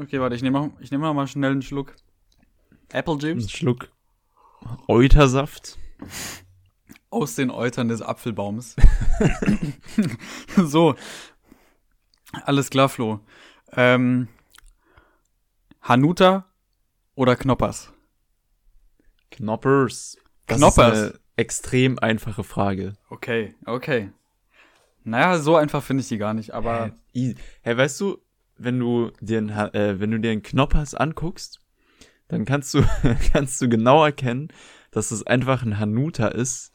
Okay, warte, ich nehme ich nehm mal schnell einen Schluck Apple Ein Juice Schluck Eutersaft. aus den Eutern des Apfelbaums. so. Alles klar, Flo. Ähm, Hanuta oder Knoppers? Knoppers. Das Knoppers. ist eine extrem einfache Frage. Okay, okay. Naja, so einfach finde ich die gar nicht, aber Hä, Hä, weißt du, wenn du dir einen, äh, wenn du dir einen Knoppers anguckst, dann kannst du, kannst du genau erkennen, dass es einfach ein Hanuta ist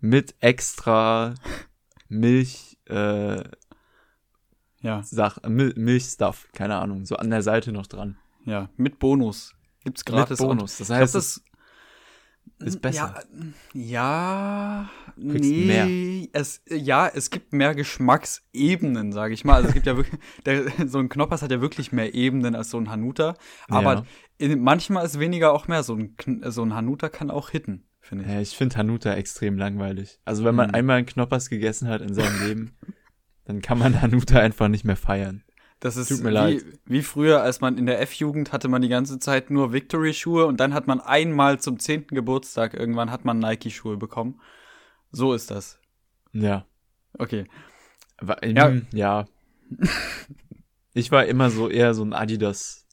mit extra Milch, äh, ja, Sach, Mil Milchstuff, keine Ahnung, so an der Seite noch dran. ja, mit Bonus. Gibt's Mit gratis. und- Bonus. Das heißt, glaub, es ist besser. Ja, ja nee, es ja, es gibt mehr Geschmacksebenen, sage ich mal. Also es gibt ja wirklich der, so ein Knoppers hat ja wirklich mehr Ebenen als so ein Hanuta, aber Ja. in, manchmal ist weniger auch mehr. So ein so ein Hanuta kann auch hitten, finde ich. Ja, ich finde Hanuta extrem langweilig. Also wenn man Hm. einmal einen Knoppers gegessen hat in seinem Leben, dann kann man Hanuta einfach nicht mehr feiern. Das ist Tut mir wie, leid. wie früher, als man in der F-Jugend hatte man die ganze Zeit nur Victory-Schuhe und dann hat man einmal zum 10. Geburtstag irgendwann hat man Nike-Schuhe bekommen. So ist das. Ja. Okay. Wa- Ja. ja. Ich war immer so eher so ein Adidas.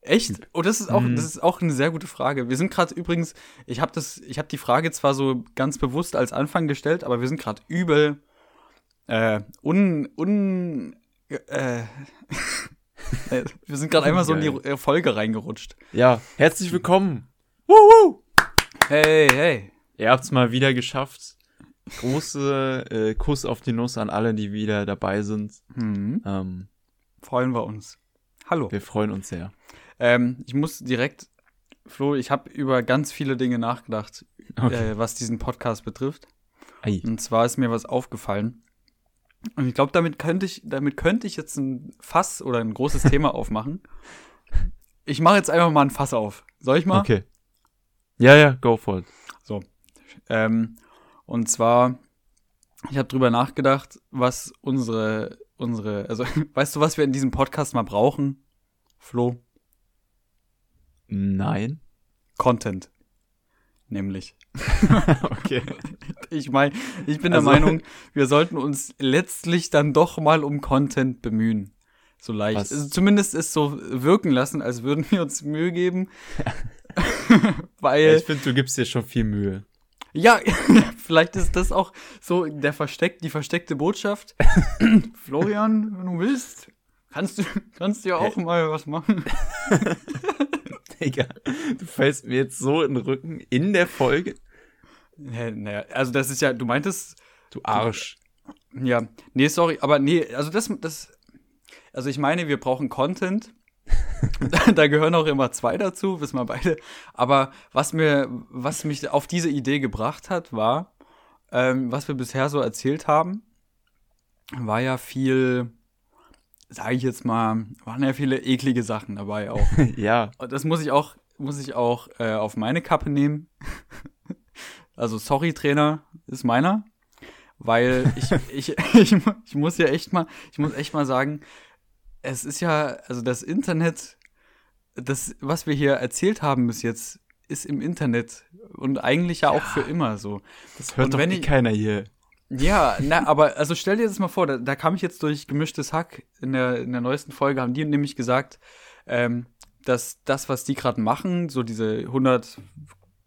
Echt? Oh, das ist auch, Mhm. das ist auch eine sehr gute Frage. Wir sind gerade übrigens, ich habe das, ich habe die Frage zwar so ganz bewusst als Anfang gestellt, aber wir sind gerade übel äh, un, un, äh, äh, wir sind gerade einmal so in die äh, Folge reingerutscht. Ja, herzlich willkommen. Woo! Hey, hey. Ihr habt's mal wieder geschafft. Große äh, Kuss auf die Nuss an alle, die wieder dabei sind. Hm, Ähm, freuen wir uns. Hallo. wir freuen uns sehr. Ähm, ich muss direkt, Flo, ich habe über ganz viele Dinge nachgedacht, Okay. äh, was diesen Podcast betrifft. Ei. Und zwar ist mir was aufgefallen. Und ich glaube, damit könnte ich, damit könnte ich jetzt ein Fass oder ein großes Thema aufmachen. Ich mache jetzt einfach mal ein Fass auf. Soll ich mal? Okay. Ja, ja, go for it. Ähm, und zwar, ich habe drüber nachgedacht, was unsere, unsere, also weißt du, was wir in diesem Podcast mal brauchen? Flo? Nein. Content. Nämlich. okay. Ich meine, ich bin der Also- Meinung, wir sollten uns letztlich dann doch mal um Content bemühen. So leicht. Also zumindest es so wirken lassen, als würden wir uns Mühe geben. Weil, Ich finde, du gibst dir schon viel Mühe. ja, vielleicht ist das auch so der versteck, die versteckte Botschaft. Florian, wenn du willst, kannst du, kannst du ja auch mal was machen. Digga, du fällst mir jetzt so in den Rücken in der Folge. Naja, also das ist ja, du meintest, Du Arsch. Ja, nee, sorry, aber nee, also das, das, also ich meine, wir brauchen Content. da, da gehören auch immer zwei dazu, wissen wir beide. Aber was mir, was mich auf diese Idee gebracht hat, war, ähm, was wir bisher so erzählt haben, war ja viel, sage ich jetzt mal, waren ja viele eklige Sachen dabei auch. ja. Und das muss ich auch, muss ich auch äh, auf meine Kappe nehmen. also sorry, Trainer, ist meiner. Weil ich, ich, ich, ich muss ja echt mal, ich muss echt mal sagen, es ist ja, also das Internet, das, was wir hier erzählt haben bis jetzt, ist im Internet und eigentlich ja, auch für immer so. Das hört doch eh keiner hier. Ja, na, aber also stell dir das mal vor, da, da kam ich jetzt durch gemischtes Hack in der, in der neuesten Folge, haben die nämlich gesagt, ähm, dass das, was die gerade machen, so diese 100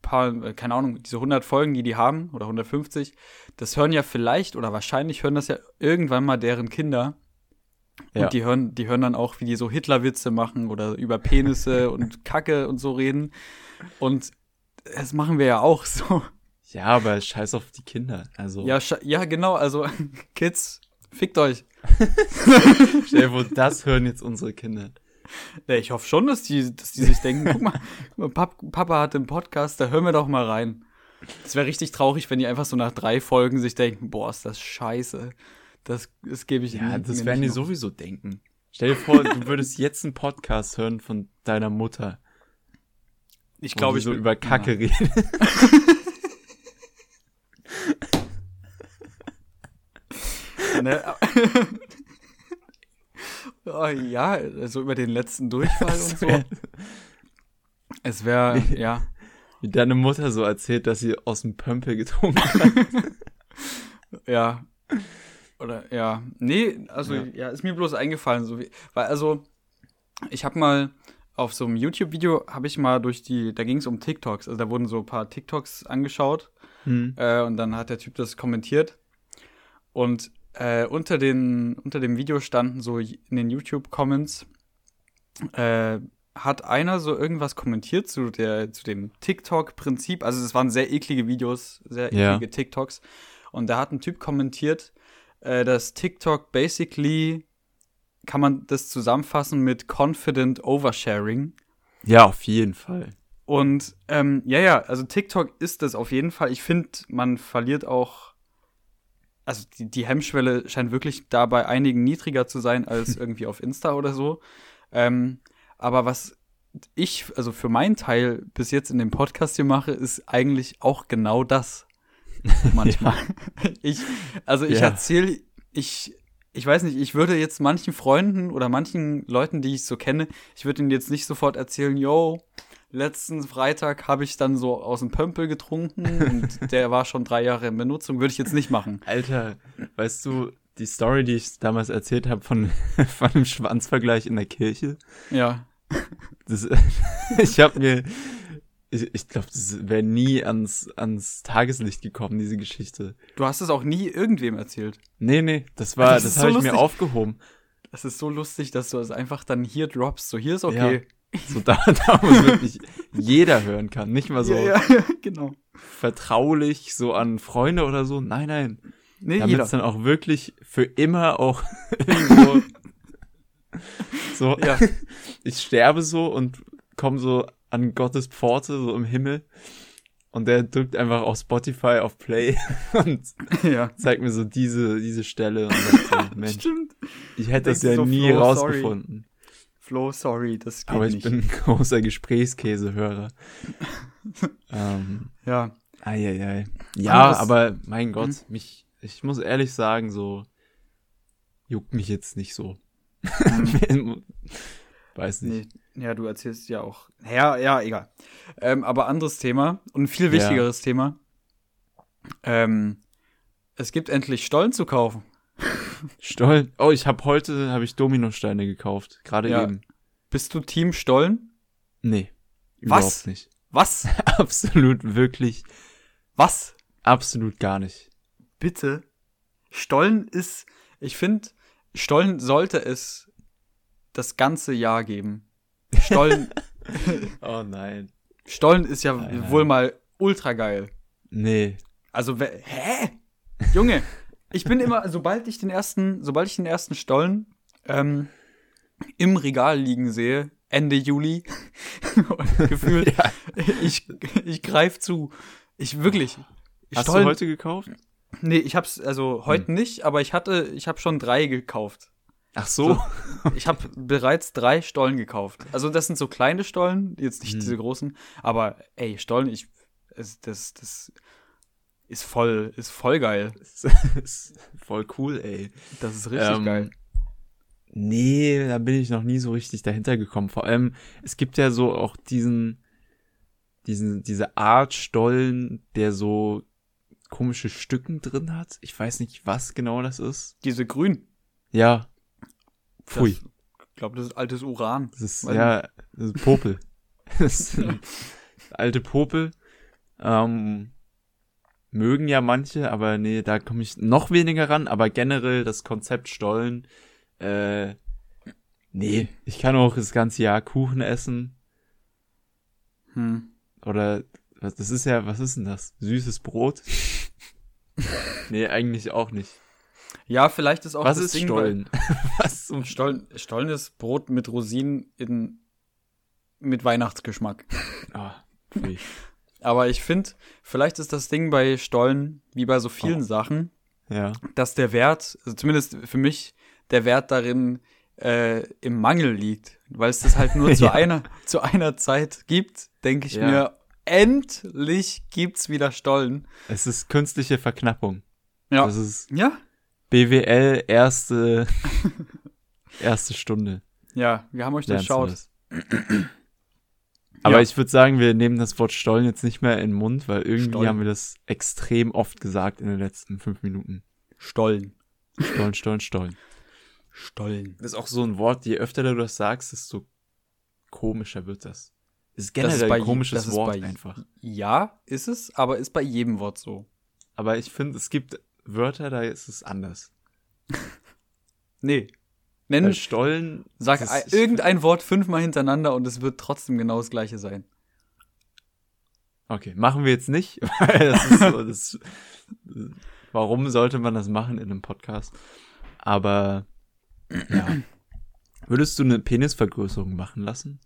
paar, äh, keine Ahnung, diese 100 Folgen, die die haben, oder 150, das hören ja vielleicht oder wahrscheinlich hören das ja irgendwann mal deren Kinder. Ja. Und die hören, die hören dann auch, wie die so Hitlerwitze machen oder über Penisse und Kacke und so reden. Und das machen wir ja auch so. Ja, aber scheiß auf die Kinder. Also, Ja, ja, genau, also Kids, fickt euch. stell dir vor, das hören jetzt unsere Kinder. Ja, ich hoffe schon, dass die, dass die sich denken, guck mal, guck mal Papa hat einen Podcast, da hören wir doch mal rein. Das wäre richtig traurig, wenn die einfach so nach drei Folgen sich denken, boah, ist das scheiße. Das, das gebe ich Ja, mir- das werden die nicht noch. sowieso denken. Stell dir vor, du würdest jetzt einen Podcast hören von deiner Mutter. Ich glaube, ich so über Kacke Ne? Oh, ja, so über den letzten Durchfall und so. Es wäre, ja. Wie deine Mutter so erzählt, dass sie aus dem Pömpel getrunken hat. ja. Oder, ja. Nee, also, ja, Ja. ist mir bloß eingefallen, so wie, weil, also, ich habe mal auf so einem YouTube-Video, habe ich mal durch die, da ging es um TikToks, also da wurden so ein paar TikToks angeschaut Hm. äh, und dann hat der Typ das kommentiert und äh, unter, den, unter dem Video standen so in den YouTube-Comments, äh, hat einer so irgendwas kommentiert zu, der, zu dem TikTok-Prinzip. Also es waren sehr eklige Videos, sehr eklige TikToks. Und da hat ein Typ kommentiert, äh, dass TikTok basically, kann man das zusammenfassen mit Confident Oversharing. Ja, auf jeden Fall. Und ähm, ja, ja, also TikTok ist das auf jeden Fall. Ich finde, man verliert auch, also die, die Hemmschwelle scheint wirklich da bei einigen niedriger zu sein als irgendwie auf Insta oder so. Ähm, aber was ich, also für meinen Teil bis jetzt in dem Podcast hier mache, ist eigentlich auch genau das. Manchmal. Ich, also ich Ja. erzähle, ich, ich weiß nicht, ich würde jetzt manchen Freunden oder manchen Leuten, die ich so kenne, ich würde ihnen jetzt nicht sofort erzählen, yo, letzten Freitag habe ich dann so aus dem Pömpel getrunken und der war schon drei Jahre in Benutzung, würde ich jetzt nicht machen. Alter, weißt du, die Story, die ich damals erzählt habe von, von dem Schwanzvergleich in der Kirche, Ja. das, ich habe mir, ich, ich glaube, das wäre nie ans, ans Tageslicht gekommen, diese Geschichte. Du hast es auch nie irgendwem erzählt. Nee, nee, das war, Das das, ist so habe ich mir aufgehoben. Das ist so lustig, dass du es einfach dann hier droppst. So, hier ist okay. So da, da wo es wirklich jeder hören kann. Nicht mal so ja, ja, ja, genau. vertraulich, so an Freunde oder so. Nein, nein. Nee, Damit es dann auch wirklich für immer auch irgendwo so, Ja. ich sterbe so und komme so an Gottes Pforte, so im Himmel. Und der drückt einfach auf Spotify auf Play und ja. zeigt mir so diese, diese Stelle und sagt so, Mensch, Stimmt. ich hätte das ja so, nie rausgefunden. Flo, sorry, das geht Aber ich nicht. bin ein großer Gesprächskäsehörer. ähm, ja. Eieiei. Ja, Anderes- aber mein Gott, mich, ich muss ehrlich sagen, so juckt mich jetzt nicht so. Weiß nicht. Nee, ja, du erzählst ja auch. Ja, ja, egal. Ähm, aber anderes Thema und ein viel wichtigeres Thema. Ähm, es gibt endlich Stollen zu kaufen. Stollen. Oh, ich habe heute habe ich Dominosteine gekauft, gerade Ja. eben. Bist du Team Stollen? Nee. Was? Überhaupt nicht. Was? Absolut wirklich Was? absolut gar nicht. Bitte? Stollen ist, ich finde, Stollen sollte es das ganze Jahr geben. Stollen, Oh nein. Stollen ist ja Nein, nein. wohl mal ultra geil. Nee. Also, hä? Junge, ich bin immer, sobald ich den ersten, sobald ich den ersten Stollen ähm, im Regal liegen sehe, Ende Juli, gefühlt, Ja. ich, ich greife zu. Ich wirklich. Hast Stollen, du heute gekauft? Nee, ich hab's, also heute nicht, aber ich hatte, ich habe schon drei gekauft. Ach so. Ich habe bereits drei Stollen gekauft. Also das sind so kleine Stollen, jetzt nicht Hm. diese großen, aber ey, Stollen, ich, das, das ist voll, ist voll geil. Ist voll cool, ey. Das ist richtig Ähm, geil. Nee, da bin ich noch nie so richtig dahinter gekommen. Vor allem, es gibt ja so auch diesen, diesen, diese Art Stollen, der so komische Stücken drin hat. Ich weiß nicht, was genau das ist. Diese grün. Ja. Pfui. Das- Ich glaube, das ist altes Uran. Das ist, ja, das ist Popel. das sind alte Popel. Ähm, mögen ja manche, aber nee, da komme ich noch weniger ran. Aber generell das Konzept Stollen, äh, nee, ich kann auch das ganze Jahr Kuchen essen. Hm. Oder, was, das ist ja, was ist denn das? Süßes Brot? nee, eigentlich auch nicht. Ja, vielleicht ist auch was das ist Ding, Stollen? was zum Stollen, Stollen ist Brot mit Rosinen in, mit Weihnachtsgeschmack. Ah, pfui. Aber ich finde, vielleicht ist das Ding bei Stollen, wie bei so vielen Oh. Sachen, Ja. dass der Wert, also zumindest für mich, der Wert darin äh, im Mangel liegt. Weil es das halt nur zu, Ja. einer, zu einer Zeit gibt, denke ich Ja. mir, endlich gibt's wieder Stollen. Es ist künstliche Verknappung. Ja. Das ist ja, BWL erste Erste Stunde. Ja, wir haben euch du durchschaut. Aber Ja. ich würde sagen, wir nehmen das Wort Stollen jetzt nicht mehr in den Mund, weil irgendwie Stollen. haben wir das extrem oft gesagt in den letzten fünf Minuten. Stollen. Stollen, Stollen, Stollen. Stollen. Das ist auch so ein Wort, je öfter du das sagst, desto komischer wird das. Das ist Das ist generell bei ein komisches das ist Wort bei- einfach. Ja, ist es, aber ist bei jedem Wort so. Aber ich finde, es gibt Wörter, da ist es anders. Nee. Nenn, Stollen. sag irgendein Wort fünfmal hintereinander und es wird trotzdem genau das gleiche sein. Okay, machen wir jetzt nicht, weil das ist so, das, warum sollte man das machen in einem Podcast? Aber, ja. Würdest du eine Penisvergrößerung machen lassen?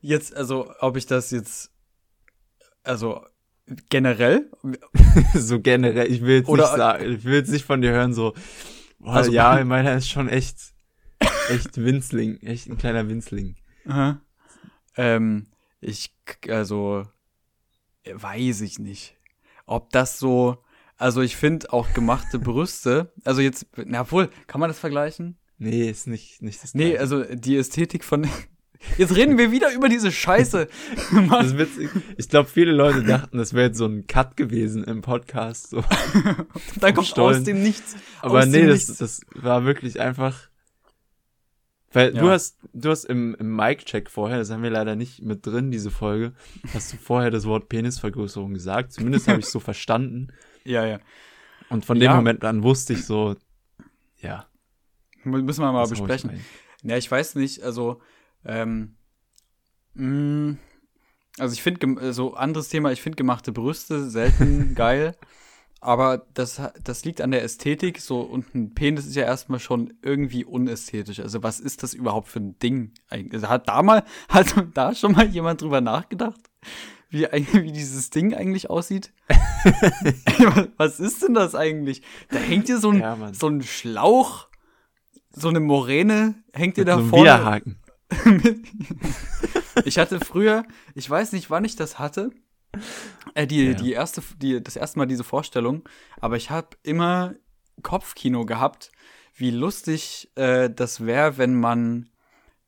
Jetzt, also, ob ich das jetzt, also, generell, so generell, ich will jetzt Oder- nicht sagen, ich will jetzt nicht von dir hören, so, boah, Also- ja, meiner ist schon echt, echt Winzling, echt ein kleiner Winzling. Aha. Ähm, ich, also, weiß ich nicht. Ob das so, also ich finde auch gemachte Brüste, also jetzt, na wohl, kann man das vergleichen? Nee, ist nicht, nicht das Nee, also die Ästhetik von, jetzt reden wir wieder über diese Scheiße. Das ist witzig. Ich glaube, viele Leute dachten, das wäre jetzt so ein Cut gewesen im Podcast. So. da kommt Stollen. aus dem Nichts. Aber nee, das, Nichts. das war wirklich einfach. Weil Ja. du hast, du hast im, im Mic-Check vorher, das haben wir leider nicht mit drin, diese Folge, hast du vorher das Wort Penisvergrößerung gesagt. Zumindest habe ich so verstanden. Ja, ja. Und von Ja. dem Moment an wusste ich so, ja. Müssen wir mal ich besprechen. rein. Ja, ich weiß nicht, also, ähm, mh, also ich finde, so anderes Thema, ich finde gemachte Brüste selten geil, aber das, das liegt an der Ästhetik, so, und ein Penis ist ja erstmal schon irgendwie unästhetisch. Also, was ist das überhaupt für ein Ding eigentlich? Also, hat da mal, hat da schon mal jemand drüber nachgedacht? Wie, wie dieses Ding eigentlich aussieht? was ist denn das eigentlich? Da hängt hier so ein, Ja, so ein Schlauch, so eine Moräne, hängt dir da vorne. Widerhaken. ich hatte früher, ich weiß nicht, wann ich das hatte, äh, die, Ja. die erste, die, das erste Mal diese Vorstellung, aber ich habe immer Kopfkino gehabt, wie lustig äh, das wäre, wenn man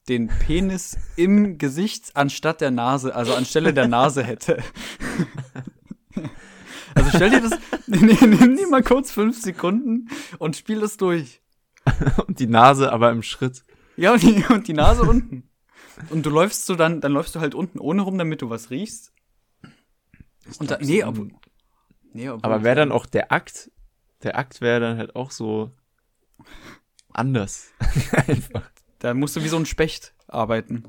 den Penis im Gesicht anstatt der Nase, also anstelle der Nase hätte. Also stell dir das, nimm, dir mal kurz fünf Sekunden und spiel das durch. Und die Nase aber im Schritt. Ja, und die, und die Nase unten. Und du läufst so dann, dann läufst du halt unten ohne rum, damit du was riechst. Und da, nee, so ob, nee, obwohl- Aber wäre dann auch der Akt, der Akt wäre dann halt auch so anders. Einfach. Da musst du wie so ein Specht arbeiten.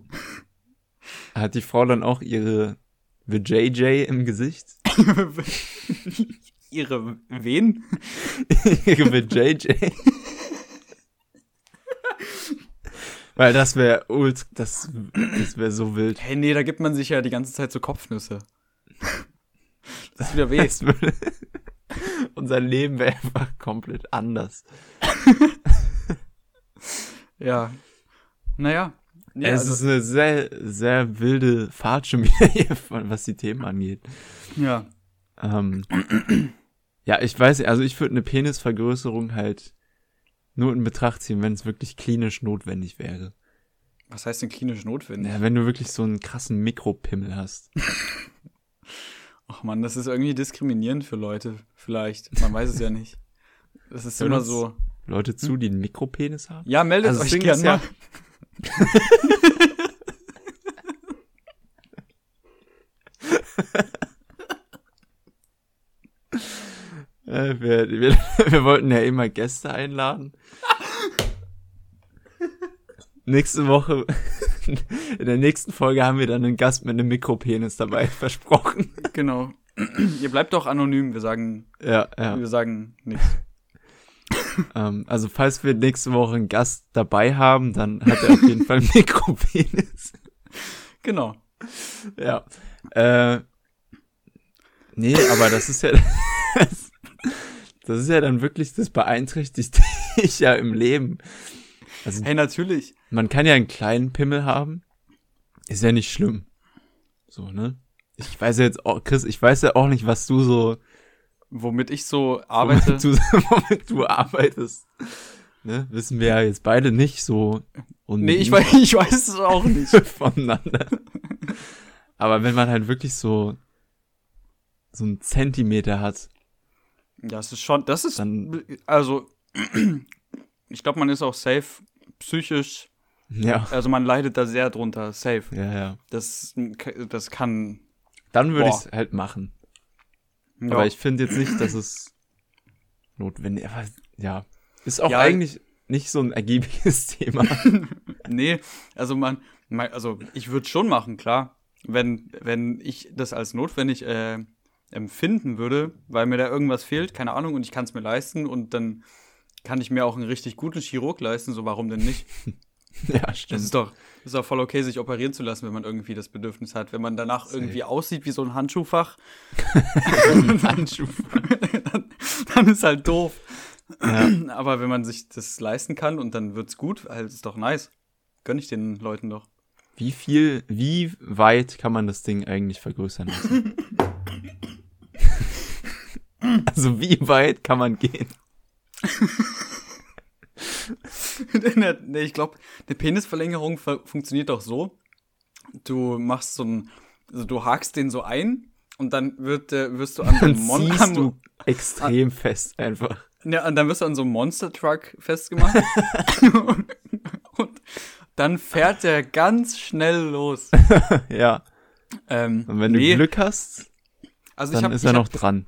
Hat die Frau dann auch ihre VJJ im Gesicht? Ihre Wen? ihre VJJ? Weil das wäre ult, das, das wäre so wild. Hey, nee, da gibt man sich ja die ganze Zeit so Kopfnüsse. Das ist wieder weh. Das würde, unser Leben wäre einfach komplett anders. Ja. Naja. Ja, es also, ist eine sehr, sehr wilde Fahrt schon wieder hier, was die Themen angeht. ja. Ähm, ja, ich weiß, also ich würde eine Penisvergrößerung halt nur in Betracht ziehen, wenn es wirklich klinisch notwendig wäre. Was heißt denn klinisch notwendig? Ja, wenn du wirklich so einen krassen Mikropimmel hast. Ach man, das ist irgendwie diskriminierend für Leute. Vielleicht. Man weiß es ja nicht. Das ist Hören immer so. Leute zu, die einen Mikropenis haben? Ja, meldet Also euch Ding gern ist ja- mal. Äh, wir, wir, wir wollten ja immer Gäste einladen. Nächste Woche, in der nächsten Folge haben wir dann einen Gast mit einem Mikropenis dabei versprochen. Genau. Ihr bleibt doch anonym. Wir sagen, Ja, ja. wir sagen nichts. Ähm, also falls wir nächste Woche einen Gast dabei haben, dann hat er auf jeden Fall einen Mikropenis. Genau. Ja. Äh, nee, aber das ist ja, das, das ist ja dann wirklich, das beeinträchtigt dich ja im Leben. Also Hey, natürlich. man kann ja einen kleinen Pimmel haben. Ist ja nicht schlimm. So, ne? Ich weiß ja jetzt auch, Chris, ich weiß ja auch nicht, was du so womit ich so arbeite. Womit du, womit du arbeitest. Ne? Wissen wir ja jetzt beide nicht so. Und nee, ich weiß, ich weiß es auch nicht. voneinander. Aber wenn man halt wirklich so so einen Zentimeter hat, Das ist schon, das ist, dann also, ich glaube, man ist auch safe psychisch, ja, also man leidet da sehr drunter, safe. ja, ja. Das, das kann, Dann würde ich es halt machen. ja. Aber ich finde jetzt nicht, dass es notwendig aber ja. Ist auch Ja. eigentlich nicht so ein ergiebiges Thema. Nee, also man, man also ich würde schon machen, klar. Wenn, wenn ich das als notwendig äh, empfinden würde, weil mir da irgendwas fehlt, keine Ahnung, und ich kann es mir leisten und dann kann ich mir auch einen richtig guten Chirurg leisten, so warum denn nicht? ja, Das stimmt. ist doch, ist doch voll okay, sich operieren zu lassen, wenn man irgendwie das Bedürfnis hat. Wenn man danach Safe. irgendwie aussieht wie so ein Handschuhfach, Handschuh. dann, dann ist halt doof. Ja. Aber wenn man sich das leisten kann und dann wird's gut, halt ist doch nice. Gönn ich den Leuten doch. Wie viel, wie weit kann man das Ding eigentlich vergrößern lassen? also wie weit kann man gehen? nee, ich glaube, eine Penisverlängerung fu- funktioniert doch so. Du machst so ein, also du hakst den so ein und dann wird, äh, wirst du an so Dann einem Mon ziehst am- du extrem fest einfach. Ja, und dann wirst du an so einem Monster Truck festgemacht. und dann fährt der ganz schnell los. ja. Ähm, Und wenn nee, du Glück hast, also dann hab, ist er hab, noch dran.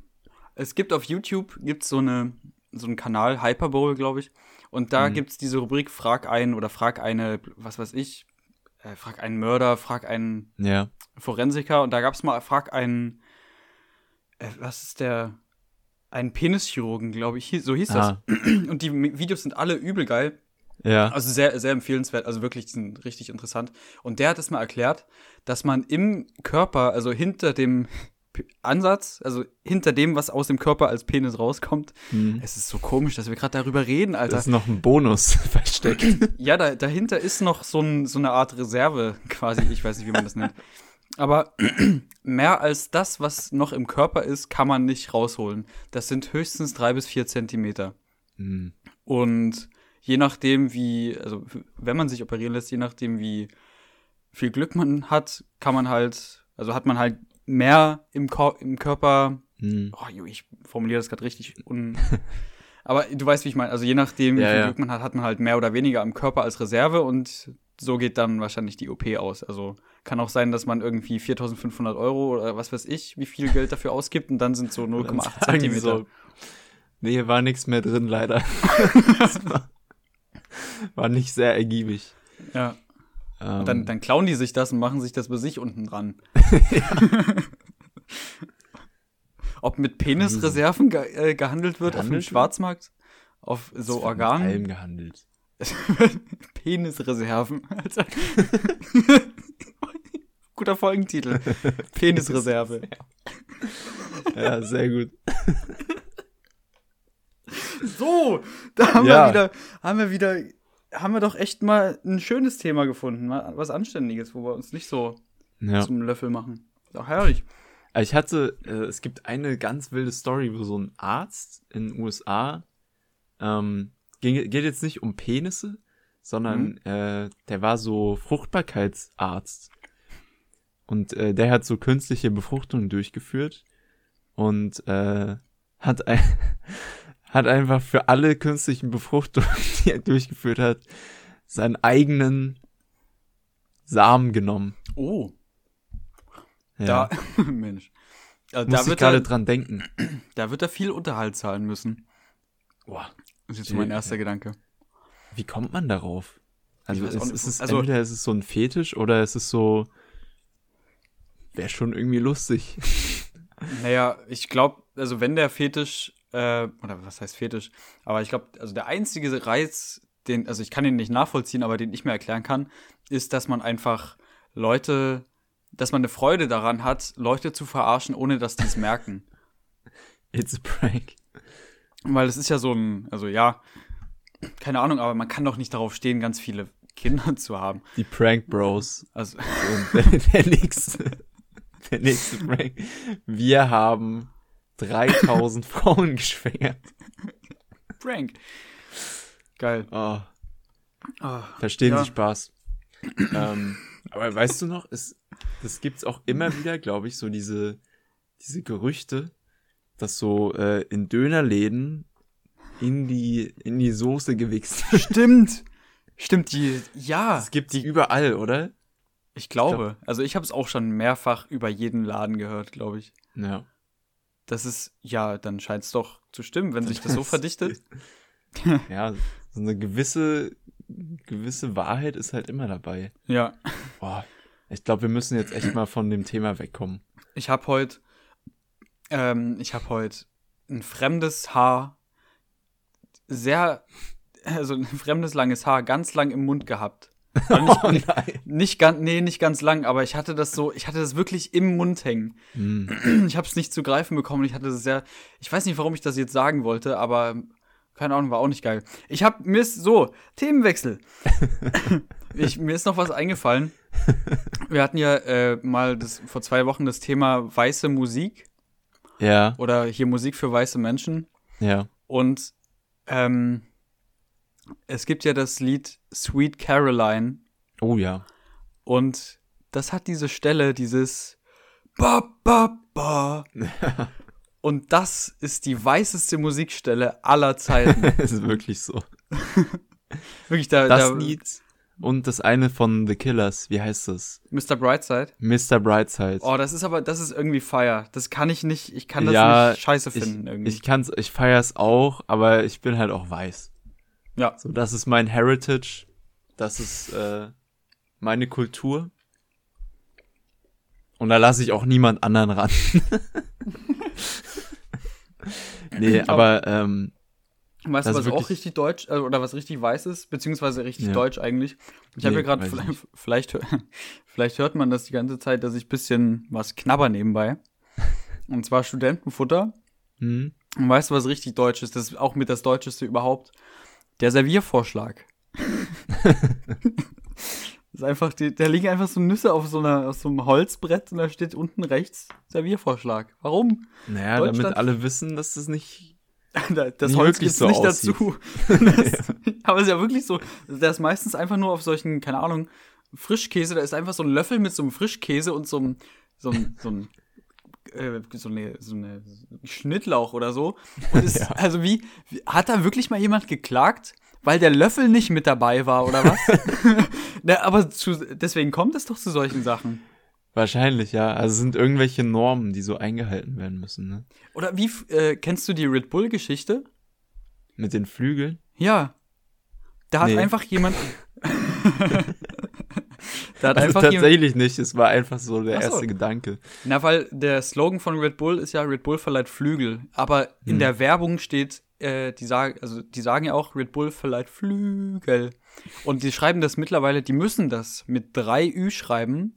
Es gibt auf YouTube gibt's so eine so einen Kanal Hyperbowl, glaube ich, und da Mhm. gibt's diese Rubrik Frag einen oder Frag eine, was weiß ich, äh, Frag einen Mörder, Frag einen Ja. Forensiker und da gab's mal Frag einen, äh, was ist der, einen Penischirurgen, glaube ich, so hieß Ah, das. Und die Videos sind alle übel geil. ja. Also sehr, sehr empfehlenswert, also wirklich sind richtig interessant. Und der hat es mal erklärt, dass man im Körper, also hinter dem Ansatz, also hinter dem, was aus dem Körper als Penis rauskommt, Hm. es ist so komisch, dass wir gerade darüber reden, Da Alter. ist noch ein Bonus versteckt. Ja, da, dahinter ist noch so, ein, so eine Art Reserve, quasi, ich weiß nicht, wie man das nennt. Aber mehr als das, was noch im Körper ist, kann man nicht rausholen. Das sind höchstens drei bis vier Zentimeter. Hm. Und je nachdem, wie, also wenn man sich operieren lässt, je nachdem, wie viel Glück man hat, kann man halt, also hat man halt mehr im, Ko im Körper. Hm. Oh, ich formuliere das gerade richtig. Aber du weißt, wie ich meine. Also je nachdem, wie Ja, viel ja. Glück man hat, hat man halt mehr oder weniger am Körper als Reserve und so geht dann wahrscheinlich die OP aus. Also kann auch sein, dass man irgendwie 4.500 Euro oder was weiß ich, wie viel Geld dafür ausgibt und dann sind so Dann 0,8 sagen die Zentimeter. so, nee, hier war nichts mehr drin, leider. War, war nicht sehr ergiebig. Ja. Ähm, Und dann, dann klauen die sich das und machen sich das bei sich unten dran. Ob mit Penisreserven ge äh, gehandelt wird auf dem Gehandelt? Schwarzmarkt? Auf so wird mit Organen? allem gehandelt. Penisreserven. Alter. Guter Folgentitel. Penisreserve. Ja, sehr gut. So, da haben Ja. wir wieder, haben wir wieder, haben wir doch echt mal ein schönes Thema gefunden. Was Anständiges, wo wir uns nicht so Ja. zum Löffel machen. Auch herrlich. Ich hatte, äh, es gibt eine ganz wilde Story, wo so ein Arzt in den USA, ähm, ging, geht jetzt nicht um Penisse, sondern äh, der war so Fruchtbarkeitsarzt. Und äh, der hat so künstliche Befruchtungen durchgeführt und äh, hat, ein, hat einfach für alle künstlichen Befruchtungen, die er durchgeführt hat, seinen eigenen Samen genommen. Oh, Ja. da, Mensch. Also, Muss da, ich wird gerade er, dran denken. da wird er viel Unterhalt zahlen müssen. Boah. Das ist jetzt mein erster Gedanke. Wie kommt man darauf? Also, nicht, ist es also- entweder ist es so ein Fetisch oder ist es so. Wäre schon irgendwie lustig. Naja, ich glaube, also wenn der Fetisch, äh, oder was heißt Fetisch, aber ich glaube, also der einzige Reiz, den, also ich kann ihn nicht nachvollziehen, aber den ich mir erklären kann, ist, dass man einfach Leute, dass man eine Freude daran hat, Leute zu verarschen, ohne dass die es merken. It's a prank. Weil es ist ja so ein, also ja, keine Ahnung, aber man kann doch nicht darauf stehen, ganz viele Kinder zu haben. Die Prank Bros. Also, der, der nächste. Der nächste Prank. Wir haben 3000 Frauen geschwängert. Prank. Geil. Oh, Ah, verstehen Ja. Sie Spaß. ähm, aber weißt du noch, es, das gibt's auch immer wieder, glaube ich, so diese, diese Gerüchte, dass so äh, in Dönerläden in die, in die Soße gewichst wird. Stimmt. Stimmt, die, ja. Das gibt's überall, oder? Ich glaube. Also ich habe es auch schon mehrfach über jeden Laden gehört, glaube ich. Ja. Das ist, ja, dann scheint es doch zu stimmen, wenn sich das so verdichtet. Ja, so eine gewisse, gewisse Wahrheit ist halt immer dabei. Ja. Boah, ich glaube, wir müssen jetzt echt mal von dem Thema wegkommen. Ich habe heute, ähm, ich habe heute ein fremdes Haar, sehr, also ein fremdes langes Haar, ganz lang im Mund gehabt. Oh nein. Nicht ganz, nee, nicht ganz lang, aber ich hatte das so, ich hatte das wirklich im Mund hängen. Hm. Ich habe es nicht zu greifen bekommen. Ich hatte das sehr, ich weiß nicht, warum ich das jetzt sagen wollte, aber keine Ahnung, war auch nicht geil. Ich habe mir ist so Themenwechsel. ich, mir ist noch was eingefallen. Wir hatten ja äh, mal das, vor zwei Wochen das Thema weiße Musik Ja, oder hier Musik für weiße Menschen. ja. Und ähm, es gibt ja das Lied Sweet Caroline Oh ja. und das hat diese Stelle, dieses ba ba ba. Und das ist die weißeste Musikstelle aller Zeiten. Es ist wirklich so. Wirklich, da, Das da Lied und das eine von The Killers, wie heißt das? Mr. Brightside. Mr. Brightside. Oh, das ist aber, das ist irgendwie Fire. Das kann ich nicht, ich kann das Ja, nicht scheiße ich, finden irgendwie. ich kann's, ich feier's auch, aber ich bin halt auch weiß. Ja. So, das ist mein Heritage. Das ist äh, meine Kultur. Und da lasse ich auch niemand anderen ran. nee, aber ähm, Weißt du, was auch richtig deutsch, äh, oder was richtig weiß ist, beziehungsweise richtig Ja. deutsch eigentlich? Ich habe Nee, ja gerade, ich vielleicht, vielleicht, vielleicht hört man das die ganze Zeit, dass ich ein bisschen was knabber nebenbei. Und zwar Studentenfutter. hm, Und weißt du, was richtig deutsch ist? Das ist auch mit das Deutscheste überhaupt. Der Serviervorschlag. das ist einfach, die, da liegen einfach so Nüsse auf so, einer, auf so einem Holzbrett und da steht unten rechts Serviervorschlag. Warum? naja, damit alle wissen, dass das nicht. Da- Das Nicht Holz gibt's so nicht aussieht. dazu. Das, aber es ist ja wirklich so. Der ist meistens einfach nur auf solchen, keine Ahnung, Frischkäse. Da ist einfach so ein Löffel mit so einem Frischkäse und so einem, so einem, so einem äh, so eine, so eine Schnittlauch oder so. Und es, Ja. also wie, wie, hat da wirklich mal jemand geklagt, weil der Löffel nicht mit dabei war oder was? Na, aber zu, deswegen kommt es doch zu solchen Sachen. Wahrscheinlich, ja. Also es sind irgendwelche Normen, die so eingehalten werden müssen, ne? Oder wie, äh, kennst du die Red Bull-Geschichte? Mit den Flügeln. Ja. Da hat Nee. einfach jemand. da hat Also tatsächlich nicht, es war einfach so der so. erste Gedanke. Na, weil der Slogan von Red Bull ist ja Red Bull verleiht Flügel. Aber in Hm. der Werbung steht, äh, die sagen, also die sagen ja auch, Red Bull verleiht Flügel. Und die schreiben das mittlerweile, die müssen das mit drei Ü schreiben,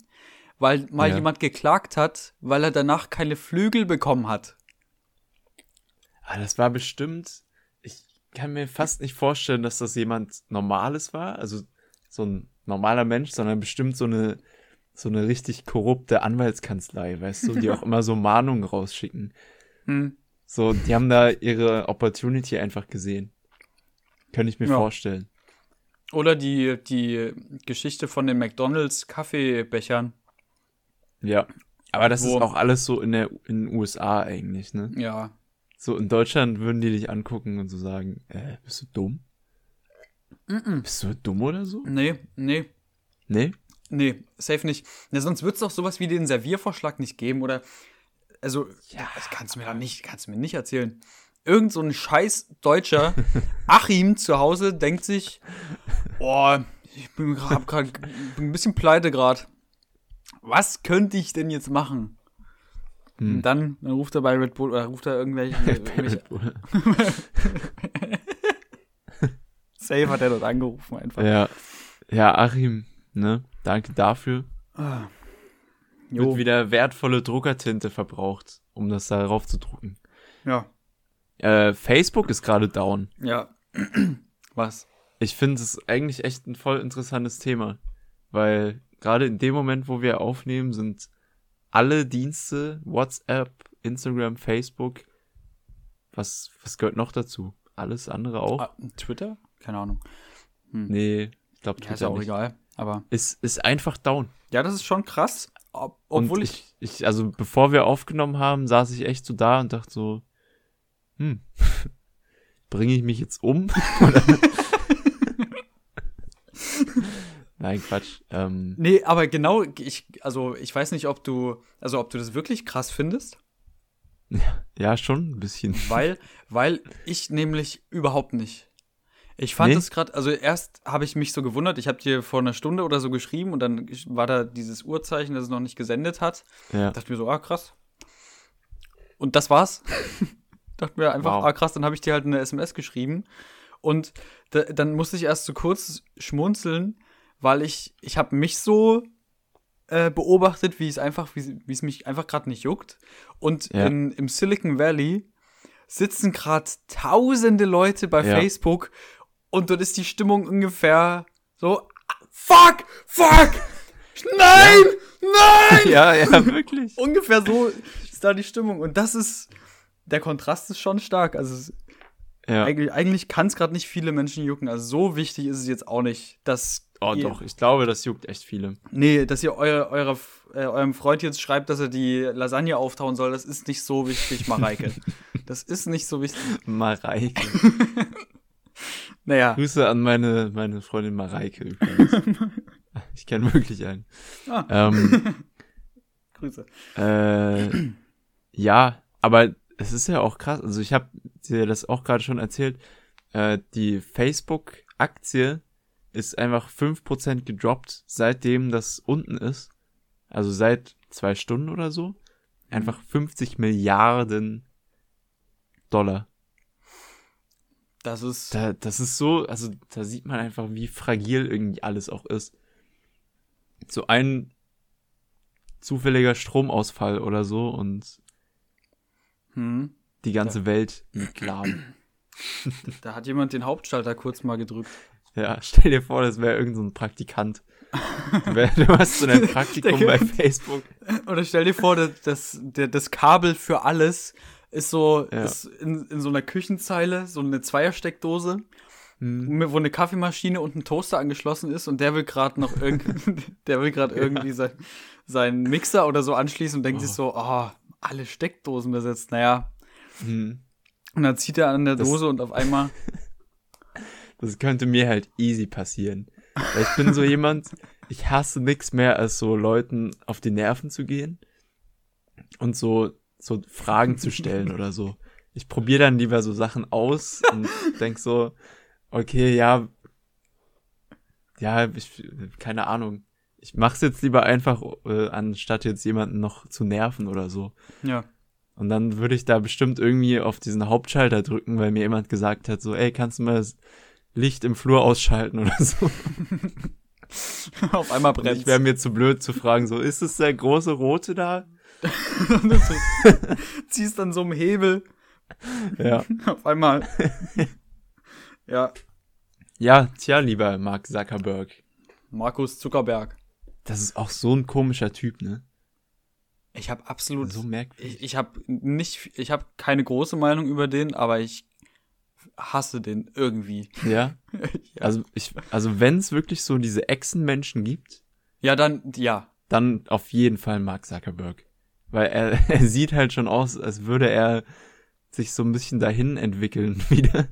weil mal Ja. jemand geklagt hat, weil er danach keine Flügel bekommen hat. Ah, das war bestimmt. Ich kann mir fast nicht vorstellen, dass das jemand Normales war, also so ein normaler Mensch, sondern bestimmt so eine so eine richtig korrupte Anwaltskanzlei, weißt du, die auch immer so Mahnungen rausschicken. Hm. So, die haben da ihre Opportunity einfach gesehen. Könnte ich mir Ja. vorstellen. Oder die, die Geschichte von den McDonalds Kaffeebechern. Ja. Aber das Wo- ist auch alles so in der in den USA eigentlich, ne? Ja. So in Deutschland würden die dich angucken und so sagen, äh, bist du dumm? Bist du dumm oder so? Nee, nee, Nee? Nee, safe nicht. Ja, sonst wird es doch sowas wie den Serviervorschlag nicht geben oder also ja, das kannst du mir doch nicht, kannst du mir nicht erzählen. Irgend so ein scheiß Deutscher Achim zu Hause denkt sich, oh, ich bin grad, grad, bin ein bisschen pleite gerade. Was könnte ich denn jetzt machen? Hm. Dann, dann ruft er bei Red Bull oder ruft er irgendwelche, irgendwelche Safe hat er dort angerufen einfach. ja. Ja, Achim, ne? Danke dafür. Ah. Wird wieder wertvolle Druckertinte verbraucht, um das da drauf zu drucken. ja, Äh, Facebook ist gerade down. ja. Was? Ich finde es eigentlich echt ein voll interessantes Thema, weil gerade in dem Moment, wo wir aufnehmen, sind alle Dienste, WhatsApp, Instagram, Facebook, was, was gehört noch dazu? Alles andere auch? Ah, Twitter? Keine Ahnung. Nee, ich glaube Ja, ist ja auch nicht. egal. Aber Ist, ist einfach down. ja, das ist schon krass. Ob, obwohl ich, ich, ich, also bevor wir aufgenommen haben, saß ich echt so da und dachte so, hm, bringe ich mich jetzt um? Nein, Quatsch. Ähm, Nee, aber genau, ich, also ich weiß nicht, ob du, also ob du das wirklich krass findest, ja, schon ein bisschen. weil, weil ich nämlich überhaupt nicht. Ich fand Nee? es gerade, also erst habe ich mich so gewundert, ich habe dir vor einer Stunde oder so geschrieben und dann war da dieses Uhrzeichen, das es noch nicht gesendet hat. Ja, Dachte mir so, ah krass. Und das war's. Dachte mir einfach, Wow. ah krass, dann habe ich dir halt eine SMS geschrieben. Und da, dann musste ich erst so kurz schmunzeln, weil ich, ich habe mich so äh, beobachtet, wie es einfach, wie, wie es mich einfach gerade nicht juckt. Und Ja. in, im Silicon Valley sitzen gerade tausende Leute bei Ja. Facebook und dort ist die Stimmung ungefähr so, fuck, fuck, nein, nein! ja, ja, wirklich. Ungefähr so ist da die Stimmung. Und das ist, der Kontrast ist schon stark. Also Ja. eigentlich, eigentlich kann es gerade nicht viele Menschen jucken. Also so wichtig ist es jetzt auch nicht, dass Oh ihr, doch, ich glaube, das juckt echt viele. Nee, dass ihr eure, eure, äh, eurem Freund jetzt schreibt, dass er die Lasagne auftauen soll, das ist nicht so wichtig, Mareike. das ist nicht so wichtig. Mareike. Naja, Grüße an meine, meine Freundin Mareike übrigens. ich kenne wirklich einen. Ah. Ähm, Grüße. Äh, ja, aber es ist ja auch krass. Also ich habe dir das auch gerade schon erzählt. Äh, die Facebook-Aktie ist einfach 5% gedroppt, seitdem das unten ist. Also seit zwei Stunden oder so. Einfach 50 Milliarden Dollar. Das ist. Da, das ist so, also da sieht man einfach, wie fragil irgendwie alles auch ist. So ein zufälliger Stromausfall oder so und Hm, die ganze Welt liegt lahm. da hat jemand den Hauptschalter kurz mal gedrückt. Ja, stell dir vor, das wäre irgendein so ein Praktikant. Du, hast so ein Praktikum bei Facebook. Oder stell dir vor, das, das, das Kabel für alles ist so Ja. ist in, in so einer Küchenzeile, so eine Zweiersteckdose, Hm. wo eine Kaffeemaschine und ein Toaster angeschlossen ist und der will gerade noch irgend, der will gerade irgendwie sein, seinen Mixer oder so anschließen und denkt sich so, oh, alle Steckdosen besetzt. Naja. Hm. Und dann zieht er an der Das- Dose und auf einmal, Das könnte mir halt easy passieren. Weil ich bin so jemand, ich hasse nix mehr, als so Leuten auf die Nerven zu gehen und so, so Fragen zu stellen oder so. Ich probiere dann lieber so Sachen aus und denk so, okay, ja, ja, ich, keine Ahnung. Ich mach's jetzt lieber einfach, äh, anstatt jetzt jemanden noch zu nerven oder so. ja, Und dann würde ich da bestimmt irgendwie auf diesen Hauptschalter drücken, weil mir jemand gesagt hat, so, ey, kannst du mal das Licht im Flur ausschalten oder so. auf einmal brennt ich wäre mir zu blöd zu fragen, so, ist es der große Rote da? ziehst dann so einen Hebel, Ja. auf einmal. ja, Ja, tja, lieber Mark Zuckerberg. Markus Zuckerberg. Das ist auch so ein komischer Typ, ne? Ich habe absolut So merkwürdig. Ich, ich habe nicht, ich habe keine große Meinung über den, aber ich hasse den irgendwie. Ja. Also, ich, also wenn es wirklich so diese Echsenmenschen gibt, Ja, dann, ja. dann auf jeden Fall Mark Zuckerberg. Weil er, er sieht halt schon aus, als würde er sich so ein bisschen dahin entwickeln wieder.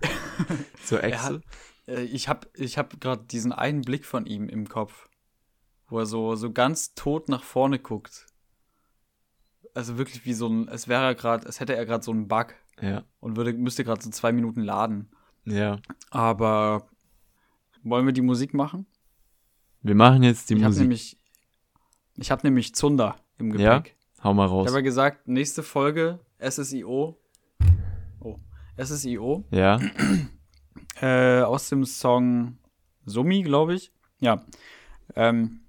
Zur Er Echse. hat, äh, ich habe ich hab gerade diesen einen Blick von ihm im Kopf, wo er so, so ganz tot nach vorne guckt. Also wirklich wie so ein, es wäre gerade, als hätte er gerade so einen Bug Ja, und würde, müsste gerade so zwei Minuten laden. ja. Aber wollen wir die Musik machen? Wir machen jetzt die ich Musik. nämlich, ich habe nämlich Zunder im Ja? Hau mal Ich raus. habe ja gesagt, nächste Folge SSIO. Oh, SSIO. Ja, Äh, aus dem Song Summi, glaube ich. Ja. Ähm,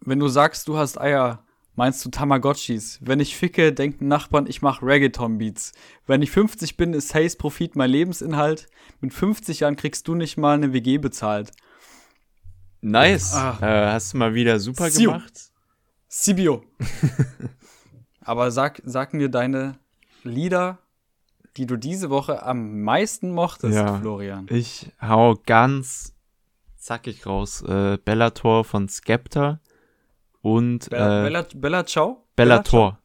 wenn du sagst, du hast Eier, meinst du Tamagotchis. Wenn ich ficke, denken Nachbarn, ich mach Reggaeton-Beats. Wenn ich 50 bin, ist Haze Profit mein Lebensinhalt. Mit 50 Jahren kriegst du nicht mal eine WG bezahlt. nice. Ah. Äh, hast du mal wieder super Siu. gemacht. Sibio. Aber sag, sag mir deine Lieder, die du diese Woche am meisten mochtest, Ja. Florian? Ich hau ganz zackig raus. Äh, Bellator von Skepta und Bella, äh, Bella, Bella Ciao? Bellator.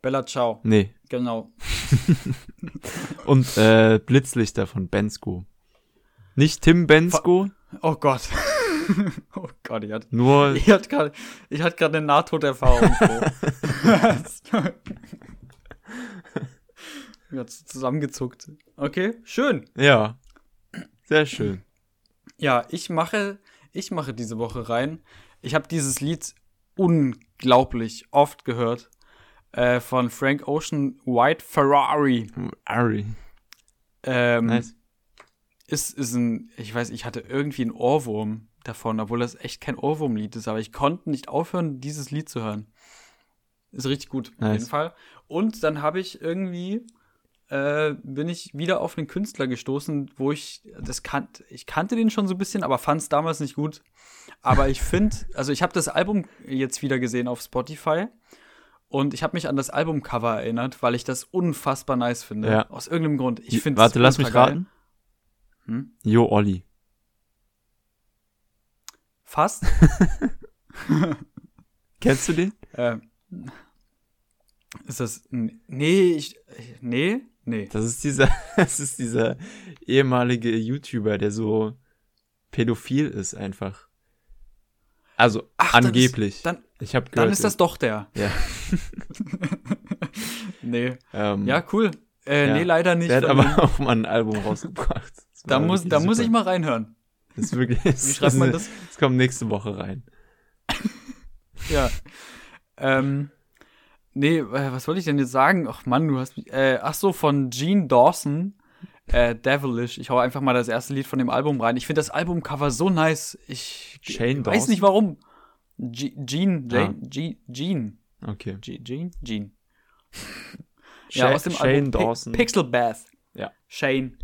Bella Ciao, Nee. genau. Und äh, Blitzlichter von Bensko. Nicht Tim Bensko, Oh Gott. Gott, ich hatte, nur ich hatte gerade ich hatte gerade eine Nahtoderfahrung. Ich hat zusammengezuckt. Okay, schön. ja. Sehr schön. Ja, ich mache, ich mache diese Woche rein. Ich habe dieses Lied unglaublich oft gehört. Äh, von Frank Ocean, White Ferrari. Ari. Ähm, Nice. ist, ist ein, ich weiß, ich hatte irgendwie einen Ohrwurm davon, obwohl das echt kein Ohrwurmlied ist, aber ich konnte nicht aufhören, dieses Lied zu hören. Ist richtig gut, auf Nice. jeden Fall. Und dann habe ich irgendwie, äh, bin ich wieder auf einen Künstler gestoßen, wo ich, das kannt, ich kannte den schon so ein bisschen, aber fand es damals nicht gut. Aber ich finde, also ich habe das Album jetzt wieder gesehen auf Spotify und ich habe mich an das Albumcover erinnert, weil ich das unfassbar nice finde. Ja. Aus irgendeinem Grund. Ich finde Warte, lass mich raten. Hm? Jo, Olli. Fast. Kennst du den? äh, ist das. Nee, ich. Nee, nee. Das ist dieser, das ist dieser ehemalige YouTuber, der so pädophil ist einfach. Also Ach, dann ist- angeblich. Dann, ich habe gehört. dann ist das doch der. Ja. Nee. Ähm, Ja, cool. Äh, Ja. Nee, leider nicht. Der hat aber auch mal ein Album rausgebracht. Da muss, da muss ich mal reinhören. Das ist wirklich. Wie schreibt man das? Das kommt nächste Woche rein. Ja. ähm, nee, äh, was wollte ich denn jetzt sagen? Ach Mann, du hast mich. Äh, ach so, von Gene Dawson. Äh, Devilish. Ich hau einfach mal das erste Lied von dem Album rein. Ich finde das Albumcover so nice. Ich Shane weiß Dawson? nicht warum. G Gene, Ah. G Gene. Okay. G Gene? Gene. Ja, aus dem Shane Album Dawson. Pixel Bath. Ja. Shane.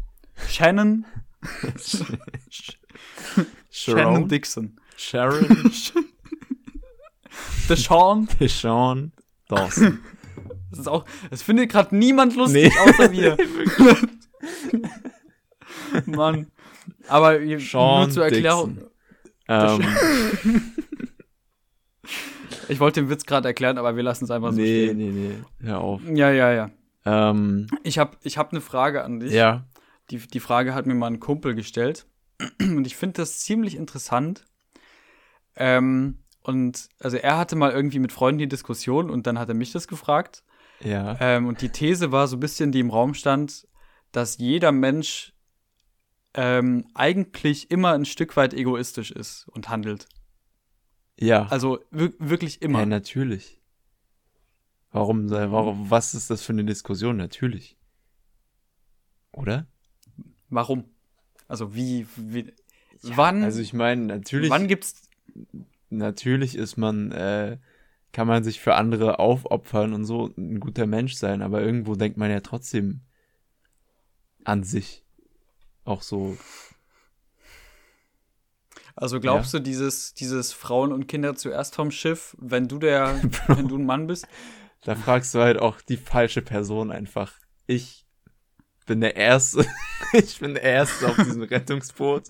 Shannon. Shannon Sharon. Dixon. Sharon. The Sean. Sean Dawson. Das ist auch, das findet gerade niemand lustig, Nee. außer wir. Mann. Aber ihr- Sean nur zur Erklärung. Ähm, Ich wollte den Witz gerade erklären, aber wir lassen es einfach so nee, stehen. nee, nee. Hör auf. Ja, ja, ja. Ähm, Ich habe ich hab eine Frage an dich. ja. Die, die Frage hat mir mal ein Kumpel gestellt. Und ich finde das ziemlich interessant. Ähm, und also er hatte mal irgendwie mit Freunden die Diskussion und dann hat er mich das gefragt. Ja. Ähm, und die These war so ein bisschen, die im Raum stand, dass jeder Mensch ähm, eigentlich immer ein Stück weit egoistisch ist und handelt. Ja. Also wir wirklich immer. Ja, natürlich. Warum, sei- warum, was ist das für eine Diskussion? Natürlich. Oder? Warum? Also wie, wie wann, Also ich meine, natürlich, wann gibt's natürlich ist man, äh, kann man sich für andere aufopfern und so ein guter Mensch sein, aber irgendwo denkt man ja trotzdem an sich. Auch so, Also glaubst du, dieses, dieses Frauen und Kinder zuerst vom Schiff, wenn du der, wenn du ein Mann bist? da fragst du halt auch die falsche Person einfach. Ich bin der Erste, ich bin der Erste auf diesem Rettungsboot.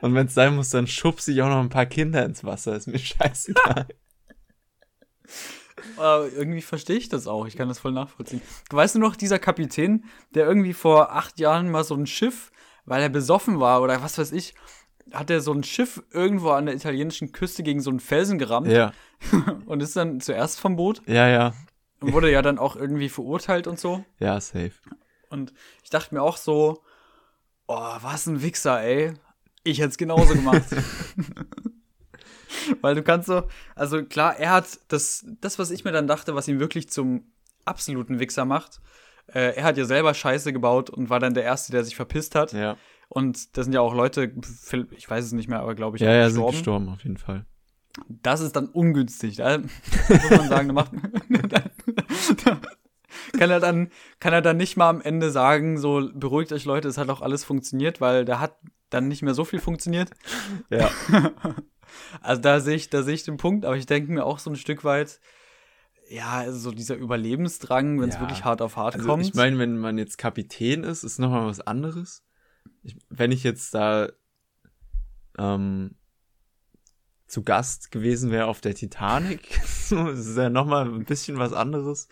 Und wenn es sein muss, dann schubse ich auch noch ein paar Kinder ins Wasser, ist mir scheißegal. Äh, irgendwie verstehe ich das auch. Ich kann das voll nachvollziehen. Du weißt nur noch, dieser Kapitän, der irgendwie vor acht Jahren mal so ein Schiff, weil er besoffen war oder was weiß ich, hat er so ein Schiff irgendwo an der italienischen Küste gegen so einen Felsen gerammt Ja, und ist dann zuerst vom Boot ja, ja, wurde ja dann auch irgendwie verurteilt und so. ja, safe. Und ich dachte mir auch so, oh, was ein Wichser, ey. Ich hätte es genauso gemacht. Weil du kannst so, also klar, er hat das, das, was ich mir dann dachte, was ihn wirklich zum absoluten Wichser macht. Äh, er hat ja selber Scheiße gebaut und war dann der Erste, der sich verpisst hat. Ja, Und da sind ja auch Leute, ich weiß es nicht mehr, aber glaube ich, ja, ja, sind gestorben. gestorben auf jeden Fall. Das ist dann ungünstig. Da muss man sagen, da macht da kann er dann kann er dann nicht mal am Ende sagen, so beruhigt euch Leute, es hat auch alles funktioniert, weil da hat dann nicht mehr so viel funktioniert. Ja, Also da sehe ich, da sehe ich den Punkt, aber ich denke mir auch so ein Stück weit, ja, also so dieser Überlebensdrang, wenn es Ja. wirklich hart auf hart Also kommt. ich meine, wenn man jetzt Kapitän ist, ist nochmal was anderes. Ich, wenn ich jetzt da ähm, zu Gast gewesen wäre auf der Titanic, so, das ist ja nochmal ein bisschen was anderes.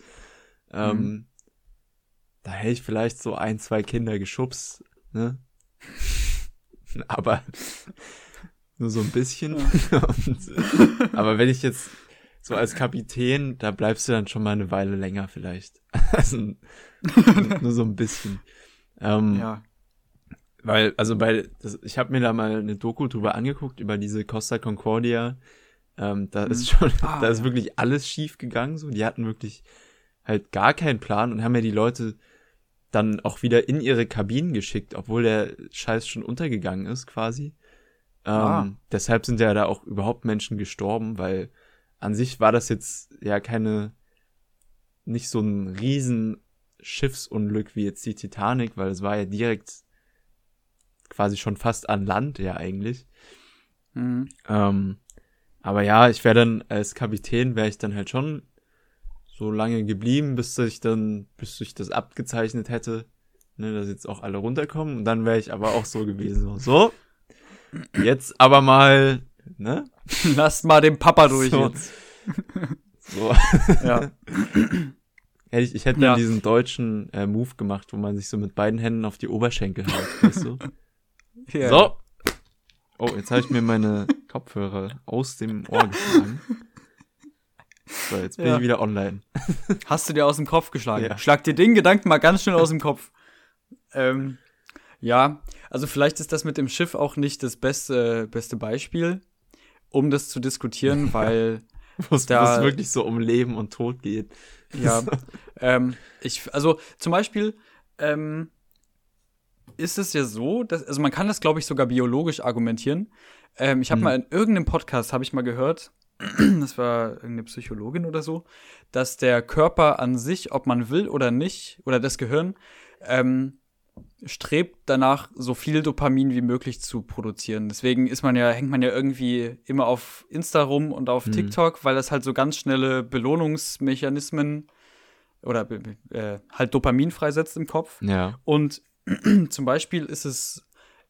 Ähm, Mhm. Da hätte ich vielleicht so ein, zwei Kinder geschubst, ne? Aber nur so ein bisschen. Und, aber wenn ich jetzt so als Kapitän, da bleibst du dann schon mal eine Weile länger vielleicht. Also nur so ein bisschen. Ähm, ja. Weil, also bei, das, ich habe mir da mal eine Doku drüber angeguckt, über diese Costa Concordia. Ähm, da ist schon, Ah, da ist wirklich alles schief gegangen. So, die hatten wirklich halt gar keinen Plan und haben ja die Leute dann auch wieder in ihre Kabinen geschickt, obwohl der Scheiß schon untergegangen ist, quasi. Ähm, Ah. Deshalb sind ja da auch überhaupt Menschen gestorben, weil an sich war das jetzt ja keine, nicht so ein riesen Schiffsunglück wie jetzt die Titanic, weil es war ja direkt quasi schon fast an Land, ja eigentlich. Mhm. Ähm, aber ja, ich wäre dann als Kapitän, wäre ich dann halt schon so lange geblieben, bis ich dann, bis ich das abgezeichnet hätte, ne, dass jetzt auch alle runterkommen. Und dann wäre ich aber auch so gewesen, so, jetzt aber mal, ne, Lasst mal den Papa durch So. jetzt. so. Ja. Hätte ich, ich hätte dann Ja. diesen deutschen äh, Move gemacht, wo man sich so mit beiden Händen auf die Oberschenkel haut, weißt du? Ja. So. Oh, jetzt habe ich mir meine Kopfhörer aus dem Ohr geschlagen. So, jetzt bin Ja. ich wieder online. Hast du dir aus dem Kopf geschlagen? Ja. Schlag dir den Gedanken mal ganz schnell aus dem Kopf. Ähm, ja, also vielleicht ist das mit dem Schiff auch nicht das beste, beste Beispiel, um das zu diskutieren, weil wo es wirklich so um Leben und Tod geht. Ja, ähm, ich, also zum Beispiel ähm, ist es ja so, dass, also man kann das, glaube ich, sogar biologisch argumentieren. Ähm, ich habe Hm. mal in irgendeinem Podcast, habe ich mal gehört, das war irgendeine Psychologin oder so, dass der Körper an sich, ob man will oder nicht, oder das Gehirn, ähm, strebt danach, so viel Dopamin wie möglich zu produzieren. Deswegen ist man ja, hängt man ja irgendwie immer auf Insta rum und auf Hm. TikTok, weil das halt so ganz schnelle Belohnungsmechanismen oder äh, halt Dopamin freisetzt im Kopf. Ja. Und zum Beispiel ist es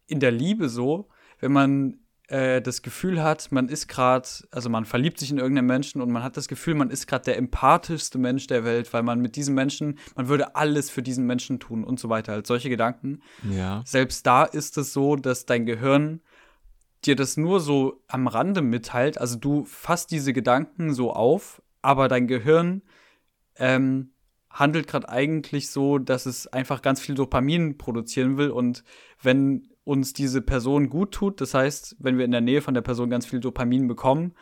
in der Liebe so, wenn man äh, das Gefühl hat, man ist gerade, also man verliebt sich in irgendeinen Menschen und man hat das Gefühl, man ist gerade der empathischste Mensch der Welt, weil man mit diesem Menschen, man würde alles für diesen Menschen tun und so weiter. Halt solche Gedanken. Ja. Selbst da ist es so, dass dein Gehirn dir das nur so am Rande mitteilt. Also du fasst diese Gedanken so auf, aber dein Gehirn ähm, handelt gerade eigentlich so, dass es einfach ganz viel Dopamin produzieren will. Und wenn uns diese Person gut tut, das heißt, wenn wir in der Nähe von der Person ganz viel Dopamin bekommen,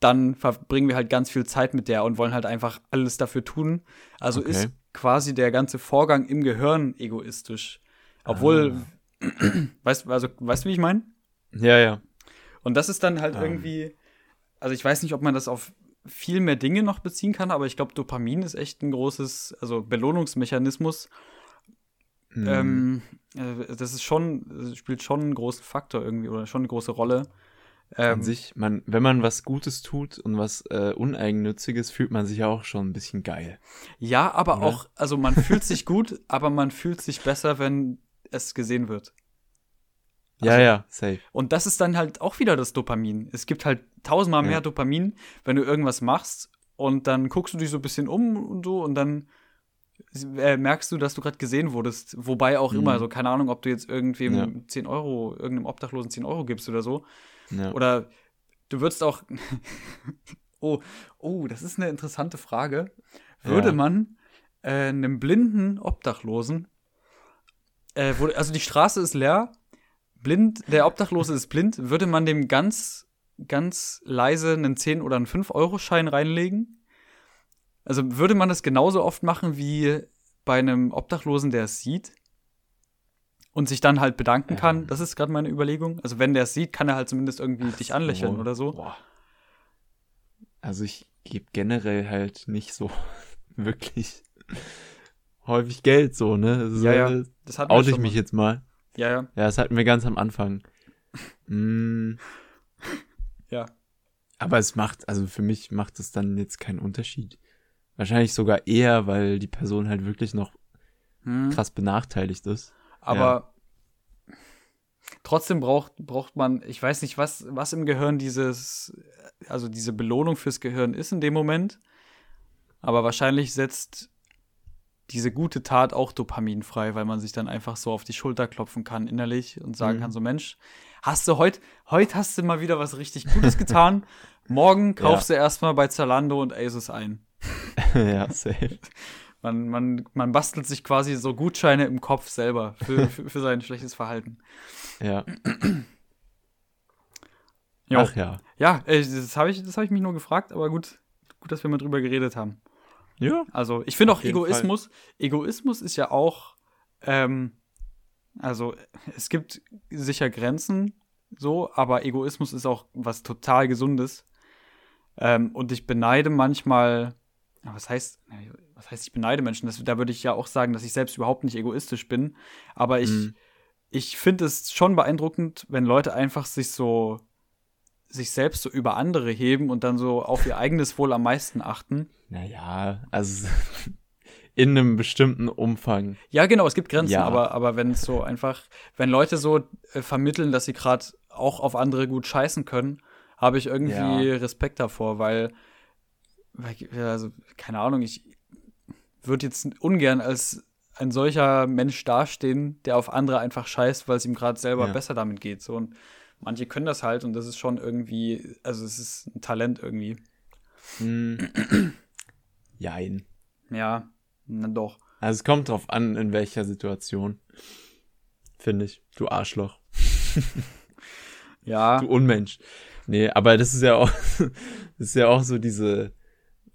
dann verbringen wir halt ganz viel Zeit mit der und wollen halt einfach alles dafür tun. Also Okay. ist quasi der ganze Vorgang im Gehirn egoistisch. Obwohl, weißt du, also, weißt du, wie ich meine? Ja, ja. Und das ist dann halt Ähm. irgendwie, also ich weiß nicht, ob man das auf viel mehr Dinge noch beziehen kann, aber ich glaube, Dopamin ist echt ein großes, also Belohnungsmechanismus. Hm. Ähm, äh, das ist schon, das spielt schon einen großen Faktor irgendwie oder schon eine große Rolle. An Ähm, sich, man, wenn man was Gutes tut und was äh, Uneigennütziges, fühlt man sich auch schon ein bisschen geil. ja, aber Oder? auch, also man fühlt sich gut, aber man fühlt sich besser, wenn es gesehen wird. Ja, Also- ja, safe. Und das ist dann halt auch wieder das Dopamin. Es gibt halt tausendmal Ja. mehr Dopamin, wenn du irgendwas machst und dann guckst du dich so ein bisschen um und so und dann äh, merkst du, dass du gerade gesehen wurdest. Wobei auch Mhm. immer, so keine Ahnung, ob du jetzt irgendwem Ja. 10 Euro, irgendeinem Obdachlosen 10 Euro gibst oder so. Ja. Oder du würdest auch. oh, oh, das ist eine interessante Frage. Würde Ja. man äh, einem blinden Obdachlosen, äh, wo, also die Straße ist leer, blind, der Obdachlose ist blind, würde man dem ganz, ganz leise einen 10 oder einen 5-Euro-Schein reinlegen? Also würde man das genauso oft machen wie bei einem Obdachlosen, der es sieht? Und sich dann halt bedanken kann. Das ist gerade meine Überlegung. Also wenn der es sieht, kann er halt zumindest irgendwie dich anlächeln Oh, oder so. Boah. Also ich gebe generell halt nicht so wirklich häufig Geld so, ne? Das ist Ja, ja. äh, Das wir Oute ich mich mal. jetzt mal. Ja, ja. Ja, das hatten wir ganz am Anfang. mm, Ja. aber es macht, also für mich macht es dann jetzt keinen Unterschied. Wahrscheinlich sogar eher, weil die Person halt wirklich noch Hm. krass benachteiligt ist. Aber trotzdem braucht, braucht man, ich weiß nicht, was, was im Gehirn dieses, also diese Belohnung fürs Gehirn ist in dem Moment. Aber wahrscheinlich setzt diese gute Tat auch Dopamin frei, weil man sich dann einfach so auf die Schulter klopfen kann innerlich und sagen Mhm. kann, so Mensch, hast du heute, heute hast du mal wieder was richtig Gutes getan. Morgen kaufst du erstmal bei Zalando und Asus ein. ja, safe. Man, man, man bastelt sich quasi so Gutscheine im Kopf selber für, für, für sein schlechtes Verhalten. Ja. Ach ja. Ja, äh, das habe ich, das hab ich mich nur gefragt, aber gut, gut, dass wir mal drüber geredet haben. Ja. Also, ich finde auch Auf jeden Egoismus, Egoismus ist ja auch, ähm, also es gibt sicher Grenzen, so, aber Egoismus ist auch was total Gesundes. Ähm, und ich beneide manchmal, was heißt, was heißt, ich beneide Menschen? Das, da würde ich ja auch sagen, dass ich selbst überhaupt nicht egoistisch bin. Aber ich, Mhm. ich finde es schon beeindruckend, wenn Leute einfach sich so, sich selbst so über andere heben und dann so auf ihr eigenes Wohl am meisten achten. Naja, also in einem bestimmten Umfang. Ja, genau, es gibt Grenzen, Ja. aber, aber wenn es so einfach, wenn Leute so äh, vermitteln, dass sie gerade auch auf andere gut scheißen können, habe ich irgendwie Ja. Respekt davor, weil, weil, also, keine Ahnung, ich würde jetzt ungern als ein solcher Mensch dastehen, der auf andere einfach scheißt, weil es ihm gerade selber Ja. besser damit geht. So. Und manche können das halt und das ist schon irgendwie, also es ist ein Talent irgendwie. Hm. Jein. Ja, na doch. Also es kommt drauf an, in welcher Situation. Finde ich. Du Arschloch. Ja, Du Unmensch. Nee, aber das ist ja auch, das ist ja auch so diese,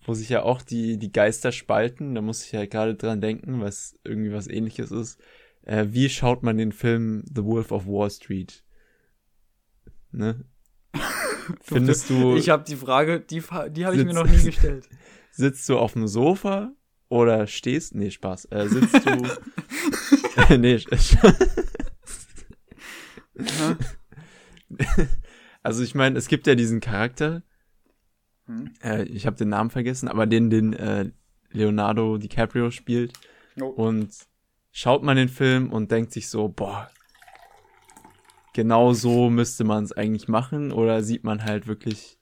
wo sich ja auch die, die Geister spalten. Da muss ich ja gerade dran denken, was irgendwie was ähnliches ist. Äh, wie schaut man den Film The Wolf of Wall Street? Ne? Findest du, ich habe die Frage, die, die habe ich mir noch nie gestellt. sitzt du auf dem Sofa oder stehst? Nee, Spaß. Äh, sitzt du. nee, also ich meine, es gibt ja diesen Charakter, Hm. äh, ich habe den Namen vergessen, aber den, den äh, Leonardo DiCaprio spielt. Oh. Und schaut man den Film und denkt sich so, boah, genau so müsste man es eigentlich machen, oder sieht man halt wirklich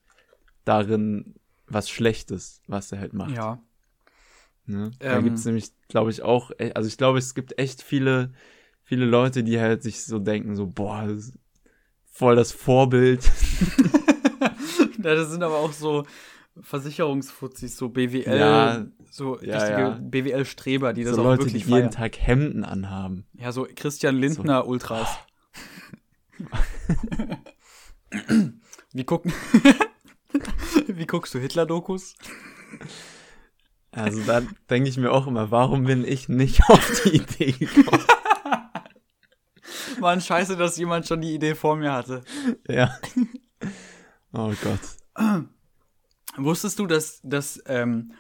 darin was Schlechtes, was er halt macht. Ja. Ne? Da Ähm. gibt's nämlich, glaube ich, auch, e- also ich glaube, es gibt echt viele, viele Leute, die halt sich so denken, so, boah, das voll das Vorbild. ja, das sind aber auch so Versicherungsfuzis, so BWL, Ja, so ja, richtige ja. BWL-Streber, die das so auch Leute, die wirklich jeden feiern. Tag Hemden anhaben. Ja, so Christian Lindner Ultras. Wie gucken Wie guckst du Hitler-Dokus? Also da denke ich mir auch immer, warum bin ich nicht auf die Idee gekommen? Mann, scheiße, dass jemand schon die Idee vor mir hatte. ja. Oh Gott. Wusstest du, dass das, ähm,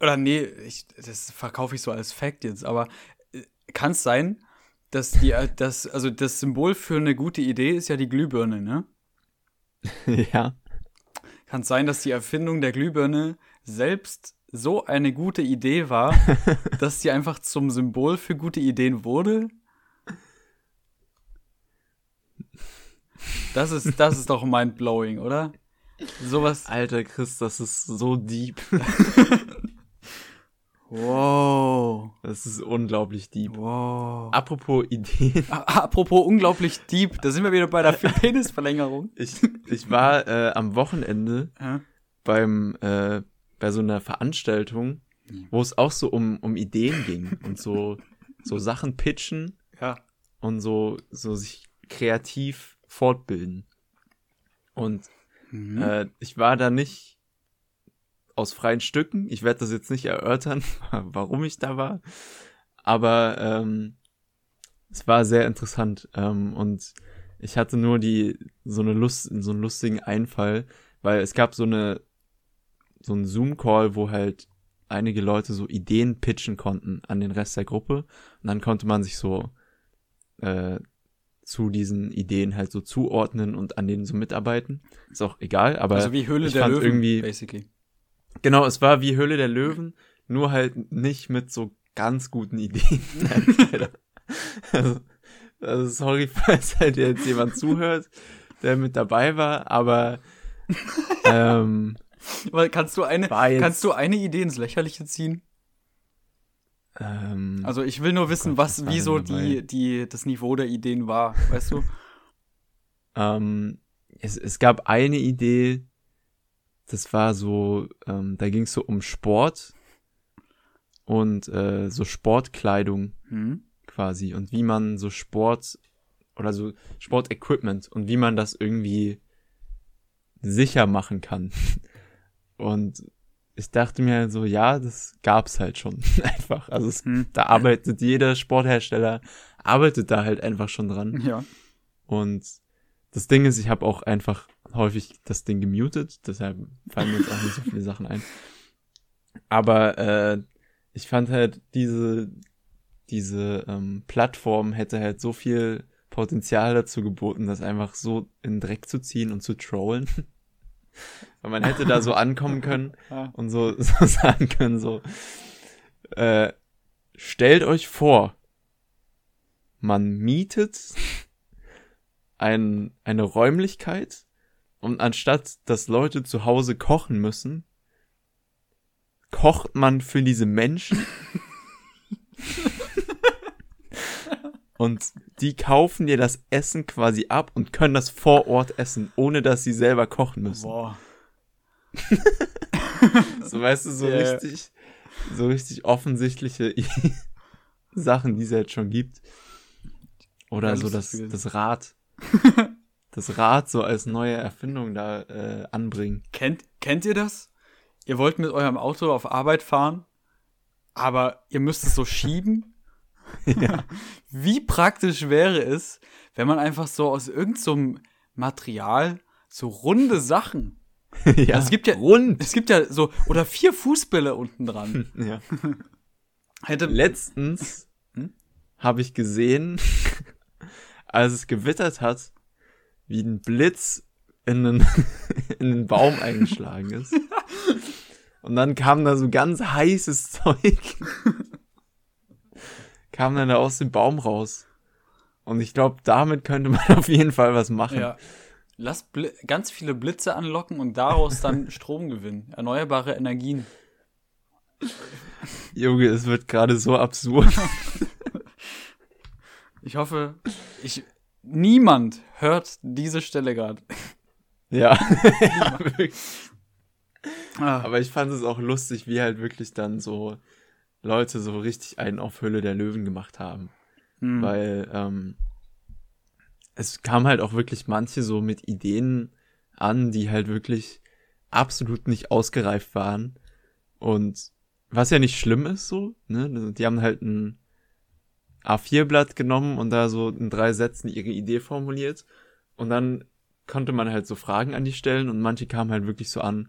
oder nee, ich, das verkaufe ich so als Fact jetzt, aber kann es sein, dass die, äh, das, also das Symbol für eine gute Idee ist ja die Glühbirne, ne? ja. Kann es sein, dass die Erfindung der Glühbirne selbst so eine gute Idee war, dass sie einfach zum Symbol für gute Ideen wurde? Das ist, das ist doch mindblowing, oder? Sowas. Alter Chris, das ist so deep. Wow. Das ist unglaublich deep. Wow. Apropos Ideen. Apropos unglaublich deep, da sind wir wieder bei der Penisverlängerung. Ich, ich war äh, am Wochenende Ja. beim äh, bei so einer Veranstaltung, wo es auch so um, um Ideen ging und so, so Sachen pitchen ja. und so, so sich kreativ fortbilden. Und Mhm. äh, ich war da nicht aus freien Stücken. Ich werde das jetzt nicht erörtern, warum ich da war. Aber ähm, es war sehr interessant. Ähm, und ich hatte nur die so eine Lust, so einen lustigen Einfall, weil es gab so eine so einen Zoom-Call, wo halt einige Leute so Ideen pitchen konnten an den Rest der Gruppe. Und dann konnte man sich so äh, zu diesen Ideen halt so zuordnen und an denen so mitarbeiten. Ist auch egal, aber also wie Höhle ich der fand Löwen, irgendwie- basically. Genau, es war wie Höhle der Löwen, nur halt nicht mit so ganz guten Ideen. also, also sorry, falls halt jetzt jemand zuhört, der mit dabei war, aber ähm, kannst du eine kannst du eine Idee ins Lächerliche ziehen? Ähm, also ich will nur wissen, Gott, was wie so die die das Niveau der Ideen war, weißt du? ähm, es, es gab eine Idee, das war so, ähm, da ging es so um Sport und äh, so Sportkleidung hm? quasi und wie man so Sport oder so Sportequipment und wie man das irgendwie sicher machen kann. Und ich dachte mir so, ja, das gab's halt schon einfach. Also es, hm. da arbeitet jeder Sporthersteller, arbeitet da halt einfach schon dran. Ja. Und das Ding ist, ich habe auch einfach häufig das Ding gemutet, deshalb fallen mir jetzt auch nicht so viele Sachen ein. Aber äh, ich fand halt diese diese ähm, Plattform hätte halt so viel Potenzial dazu geboten, das einfach so in Dreck zu ziehen und zu trollen. Weil man hätte da so ankommen können und so, so sagen können, so, äh, stellt euch vor, man mietet ein, eine Räumlichkeit und anstatt, dass Leute zu Hause kochen müssen, kocht man für diese Menschen. und die kaufen dir das Essen quasi ab und können das vor Ort essen, ohne dass sie selber kochen müssen. Boah. so weißt du, so yeah. richtig, so richtig offensichtliche Sachen, die es jetzt schon gibt. Oder so das, das Rad. das Rad so als neue Erfindung da äh, anbringen. Kennt, kennt ihr das? Ihr wollt mit eurem Auto auf Arbeit fahren, aber ihr müsst es so schieben. Ja. Wie praktisch wäre es, wenn man einfach so aus irgendeinem so Material so runde Sachen. ja, also es gibt ja rund. Es gibt ja so oder vier Fußbälle unten dran. ja. Hätte letztens hm? habe ich gesehen, als es gewittert hat, wie ein Blitz in einen, in einen Baum eingeschlagen ist. Und dann kam da so ganz heißes Zeug kam dann da aus dem Baum raus. Und ich glaube, damit könnte man auf jeden Fall was machen. Ja. Lass Bl ganz viele Blitze anlocken und daraus dann Strom gewinnen. Erneuerbare Energien. Junge, es wird gerade so absurd. Ich hoffe, ich, niemand hört diese Stelle gerade. Ja, ja. Ah. Aber ich fand es auch lustig, wie halt wirklich dann so Leute so richtig einen auf Hülle der Löwen gemacht haben. Mhm. Weil ähm, es kam halt auch wirklich manche so mit Ideen an, die halt wirklich absolut nicht ausgereift waren. Und was ja nicht schlimm ist so, ne? Die haben halt ein A4-Blatt genommen und da so in drei Sätzen ihre Idee formuliert. Und dann konnte man halt so Fragen an die stellen und manche kamen halt wirklich so an,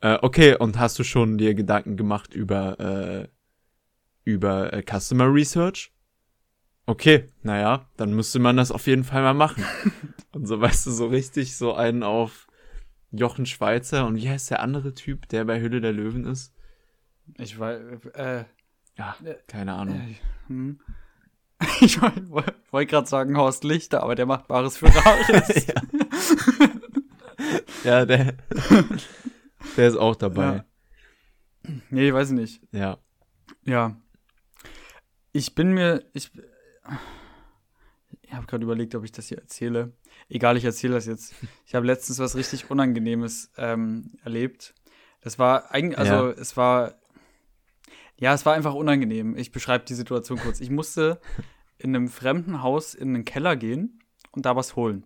äh, okay, und hast du schon dir Gedanken gemacht über äh, über äh, Customer Research. Okay, naja, dann müsste man das auf jeden Fall mal machen. und so, weißt du, so richtig so einen auf Jochen Schweizer und wie heißt der andere Typ, der bei Hülle der Löwen ist? Ich weiß, äh, ja, keine Ahnung. Äh, hm. Ich wollte wollt gerade sagen Horst Lichter, aber der macht Bares für Rares. ja. ja, der, der ist auch dabei. Ja. Nee, ich weiß nicht. Ja. Ja. Ich bin mir, ich, ich habe gerade überlegt, ob ich das hier erzähle. Egal, ich erzähle das jetzt. Ich habe letztens was richtig Unangenehmes ähm, erlebt. Das war eigentlich, also ja. es war, ja, es war einfach unangenehm. Ich beschreibe die Situation kurz. Ich musste in einem fremden Haus in einen Keller gehen und da was holen.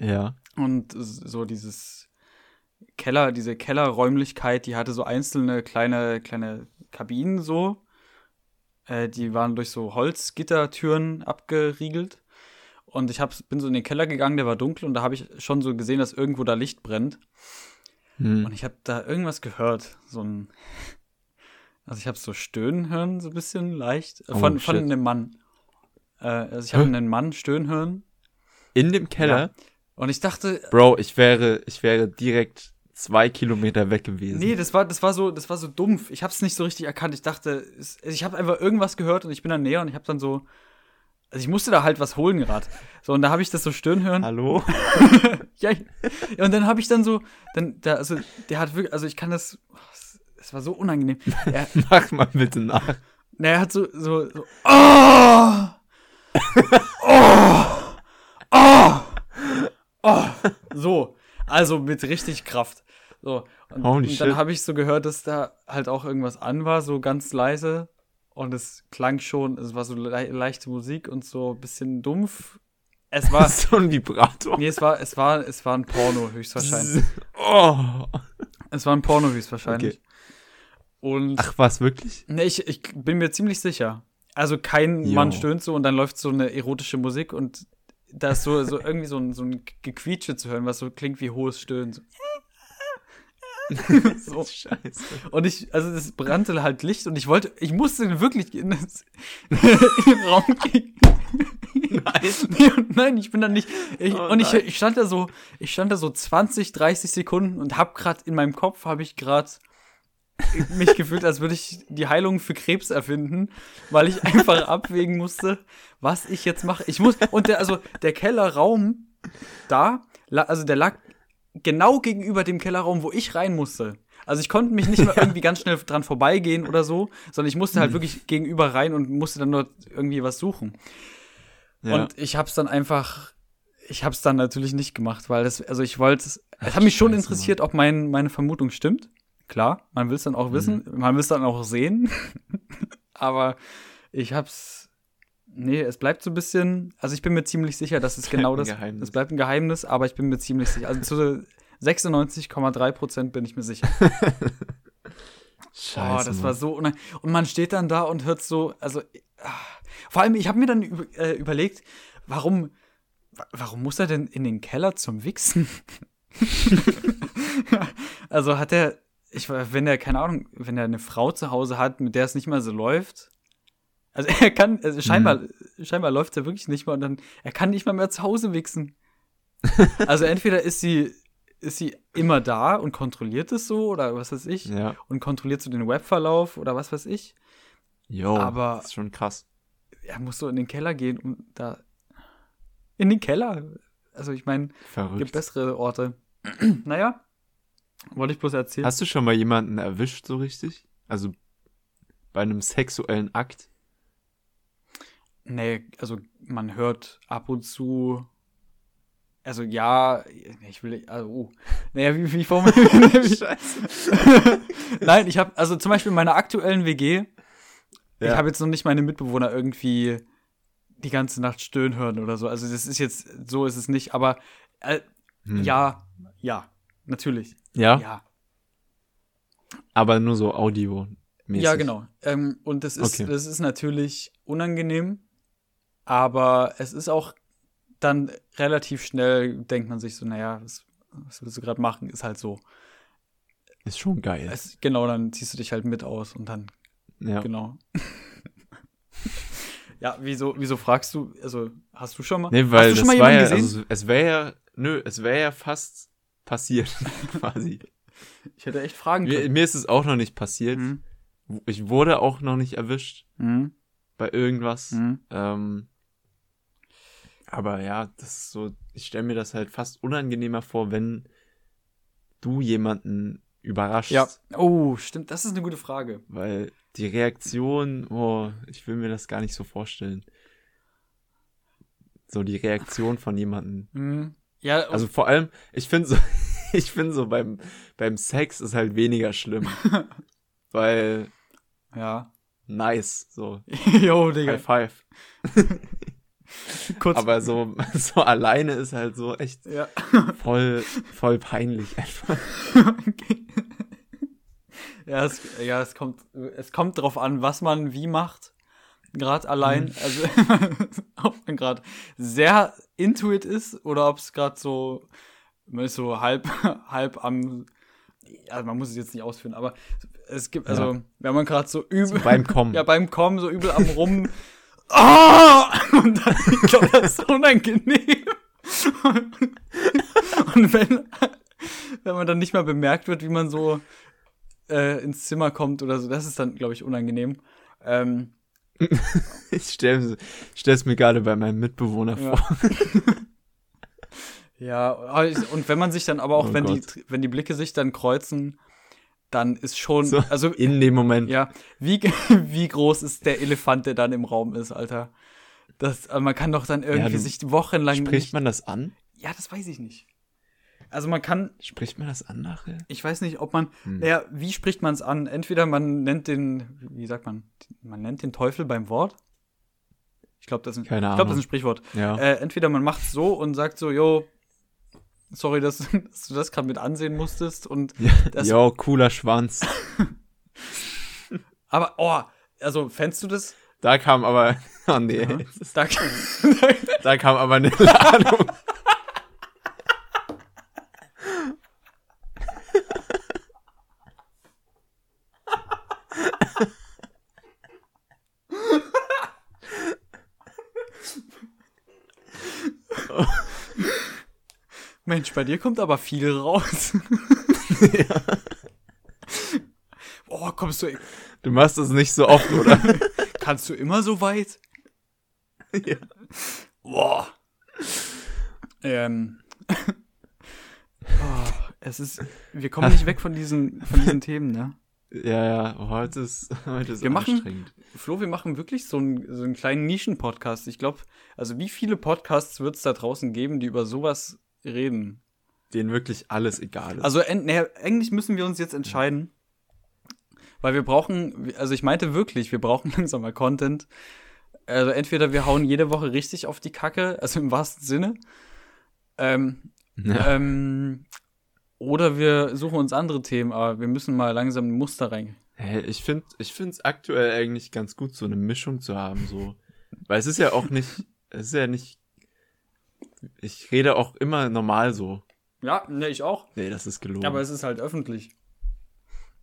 Ja. Und so dieses Keller, diese Kellerräumlichkeit, die hatte so einzelne kleine, kleine Kabinen so äh, die waren durch so Holzgittertüren abgeriegelt. Und ich hab, bin so in den Keller gegangen, der war dunkel und da habe ich schon so gesehen, dass irgendwo da Licht brennt. Hm. Und ich habe da irgendwas gehört, so ein, also ich habe so Stöhnen hören, so ein bisschen leicht, äh, von, oh, von einem Mann. Äh, also ich habe einen Mann stöhnen hören. In dem Keller? Ja. Und ich dachte. Bro, ich wäre, ich wäre direkt zwei Kilometer weg gewesen. Nee, das war, das war so, das war so dumpf. Ich hab's nicht so richtig erkannt. Ich dachte, es, ich habe einfach irgendwas gehört und ich bin dann näher und ich habe dann so, also ich musste da halt was holen gerade. So und da habe ich das so stöhnen hören. Hallo? ja, ich, ja, und dann habe ich dann so, dann, da, also der hat wirklich, also ich kann das, es war so unangenehm. Er, Mach mal bitte nach. na, er hat so, so, so, oh, oh, oh, oh, so, also mit richtig Kraft. So, und, Holy und dann habe ich so gehört, dass da halt auch irgendwas an war, so ganz leise. Und es klang schon, es war so le leichte Musik und so ein bisschen dumpf. Es war, so ein Vibrator. nee, es war, es war, es war ein Porno höchstwahrscheinlich. Oh. Es war ein Porno höchstwahrscheinlich. Okay. Und Ach, was wirklich? ne, ich, ich bin mir ziemlich sicher. Also kein Jo. Mann stöhnt so und dann läuft so eine erotische Musik und da ist so, so irgendwie so ein, so ein Gequietsche zu hören, was so klingt wie hohes Stöhnen. So. so. Scheiße. Und ich, also es brannte halt Licht und ich wollte, ich musste wirklich in, das, in den Raum gehen. Nein. Nee, nein, ich bin dann nicht. Ich, Oh und ich, ich stand da so, ich stand da so 20, 30 Sekunden und hab grad in meinem Kopf habe ich grad mich gefühlt, als würde ich die Heilung für Krebs erfinden, weil ich einfach abwägen musste, was ich jetzt mache. Ich muss und der also der Kellerraum da, also der lag genau gegenüber dem Kellerraum, wo ich rein musste. Also ich konnte mich nicht mehr irgendwie ganz schnell dran vorbeigehen oder so, sondern ich musste halt wirklich gegenüber rein und musste dann dort irgendwie was suchen. Ja. Und ich hab's dann einfach, ich hab's dann natürlich nicht gemacht, weil das, also ich wollte, es es hat mich schon interessiert, ob mein, meine Vermutung stimmt. Klar, man will es dann auch wissen, Mhm. man will es dann auch sehen. Aber ich hab's, nee, es bleibt so ein bisschen, also ich bin mir ziemlich sicher, dass es Bleibt genau das, Geheimnis. es bleibt ein Geheimnis, aber ich bin mir ziemlich sicher, also zu 96,3 Prozent bin ich mir sicher. Scheiße. Oh, das Mann. war so unang Und man steht dann da und hört so, also ah. vor allem, ich habe mir dann äh, überlegt, warum, wa- warum muss er denn in den Keller zum Wichsen? also hat er, ich war- wenn er keine Ahnung, wenn er eine Frau zu Hause hat, mit der es nicht mal so läuft. Also er kann, also scheinbar, scheinbar läuft er wirklich nicht mal und dann, er kann nicht mal mehr zu Hause wichsen. Also entweder ist sie, ist sie immer da und kontrolliert es so oder was weiß ich Ja. und kontrolliert so den Webverlauf oder was weiß ich. Jo, Aber- das ist schon krass. Er muss so in den Keller gehen und da. In den Keller. Also ich meine, gibt bessere Orte. naja, wollte ich bloß erzählen. Hast du schon mal jemanden erwischt, so richtig? Also bei einem sexuellen Akt? nee, also man hört ab und zu. Also ja, ich will, also, oh. Naja, wie, wie formuliere ich? Scheiße. Nein, ich habe, also zum Beispiel in meiner aktuellen WG, ich Ja. habe jetzt noch nicht meine Mitbewohner irgendwie die ganze Nacht stöhnen hören oder so. Also das ist jetzt, so ist es nicht, aber äh, Hm. ja, ja, natürlich. Ja, Ja, aber nur so Audio. ja genau. Ähm, und das ist, Okay. das ist natürlich unangenehm, aber es ist auch dann relativ schnell, denkt man sich so, naja, was, was willst du gerade machen, ist halt so. Ist schon geil. Es, genau, dann ziehst du dich halt mit aus und dann ja. Genau. ja, wieso, wieso fragst du, also hast du schon mal, Nee, weil hast du schon mal war ja, jemanden gesehen? also es wäre ja, nö, es wäre ja fast passiert, quasi. ich hätte echt fragen Mir, können. mir ist es auch noch nicht passiert. Mhm. Ich wurde auch noch nicht erwischt Mhm. bei irgendwas. Mhm. Ähm, aber ja, das ist so, ich stelle mir das halt fast unangenehmer vor, wenn du jemanden überraschst. Ja. Oh, stimmt, das ist eine gute Frage. Weil die Reaktion, oh, ich will mir das gar nicht so vorstellen. So die Reaktion von jemandem. Mhm. Ja, Also vor allem, ich finde so, ich finde so beim, beim Sex ist halt weniger schlimm. weil, ja. nice, so, Jo, Digga. High Five. Kurz. Aber so, so alleine ist halt so echt ja. voll, voll peinlich einfach. okay. Ja, es, ja, es kommt, es kommt drauf an, was man wie macht. Gerade allein, Mhm. also ob man gerade sehr intuit ist oder ob es gerade so, man ist so halb, halb am, also man muss es jetzt nicht ausführen, aber es gibt, also Ja. wenn man gerade so übel, Beim Kommen. ja beim Kommen so übel am rum, ah! und dann, ich glaube, das ist unangenehm. Und wenn, wenn man dann nicht mal bemerkt wird, wie man so äh, ins Zimmer kommt oder so. Das ist dann, glaube ich, unangenehm. Ähm, Ich stelle es mir gerade bei meinem Mitbewohner Ja. vor. Ja, und wenn man sich dann aber auch, Oh wenn, die, wenn die Blicke sich dann kreuzen, dann ist schon, So, also In dem Moment. ja, wie, wie groß ist der Elefant, der dann im Raum ist, Alter? Das, äh, man kann doch dann irgendwie du- sich wochenlang Spricht nicht, man das an? Ja, das weiß ich nicht. Also man kann, Spricht man das an nachher? ich weiß nicht, ob man, Hm. naja, wie spricht man es an? Entweder man nennt den, wie sagt man, man nennt den Teufel beim Wort. Ich glaube, das, ist ein- ich glaub, das ist ein Sprichwort. Ja. Äh, entweder man macht so und sagt so, yo, sorry, dass, dass du das gerade mit ansehen musstest. Und das- Jo, cooler Schwanz. aber, oh, also fändst du das? Da kam aber. Oh nee. Ja. Da, Da kam aber eine Ladung. Mensch, bei dir kommt aber viel raus. Oh, kommst du, Du machst das nicht so oft, oder? kannst du immer so weit? ja. Boah. Ähm. Oh, es ist, wir kommen nicht weg von diesen, von diesen Themen, ne? Ja, ja, heute ist, heute ist Wir machen- anstrengend. Flo, wir machen wirklich so einen, so einen kleinen Nischen-Podcast. Ich glaube, also wie viele Podcasts wird es da draußen geben, die über sowas reden? Denen wirklich alles egal ist. Also naja, eigentlich müssen wir uns jetzt entscheiden, weil wir brauchen, also ich meinte wirklich, wir brauchen langsam mal Content. Also entweder wir hauen jede Woche richtig auf die Kacke, also im wahrsten Sinne, ähm, ja. ähm, oder wir suchen uns andere Themen, aber wir müssen mal langsam ein Muster rein. Hä, ich finde ich find's aktuell eigentlich ganz gut, so eine Mischung zu haben, so. Weil es ist ja auch nicht, es ist ja nicht, ich rede auch immer normal so. Ja, ne, ich auch. Nee, das ist gelogen. Aber es ist halt öffentlich.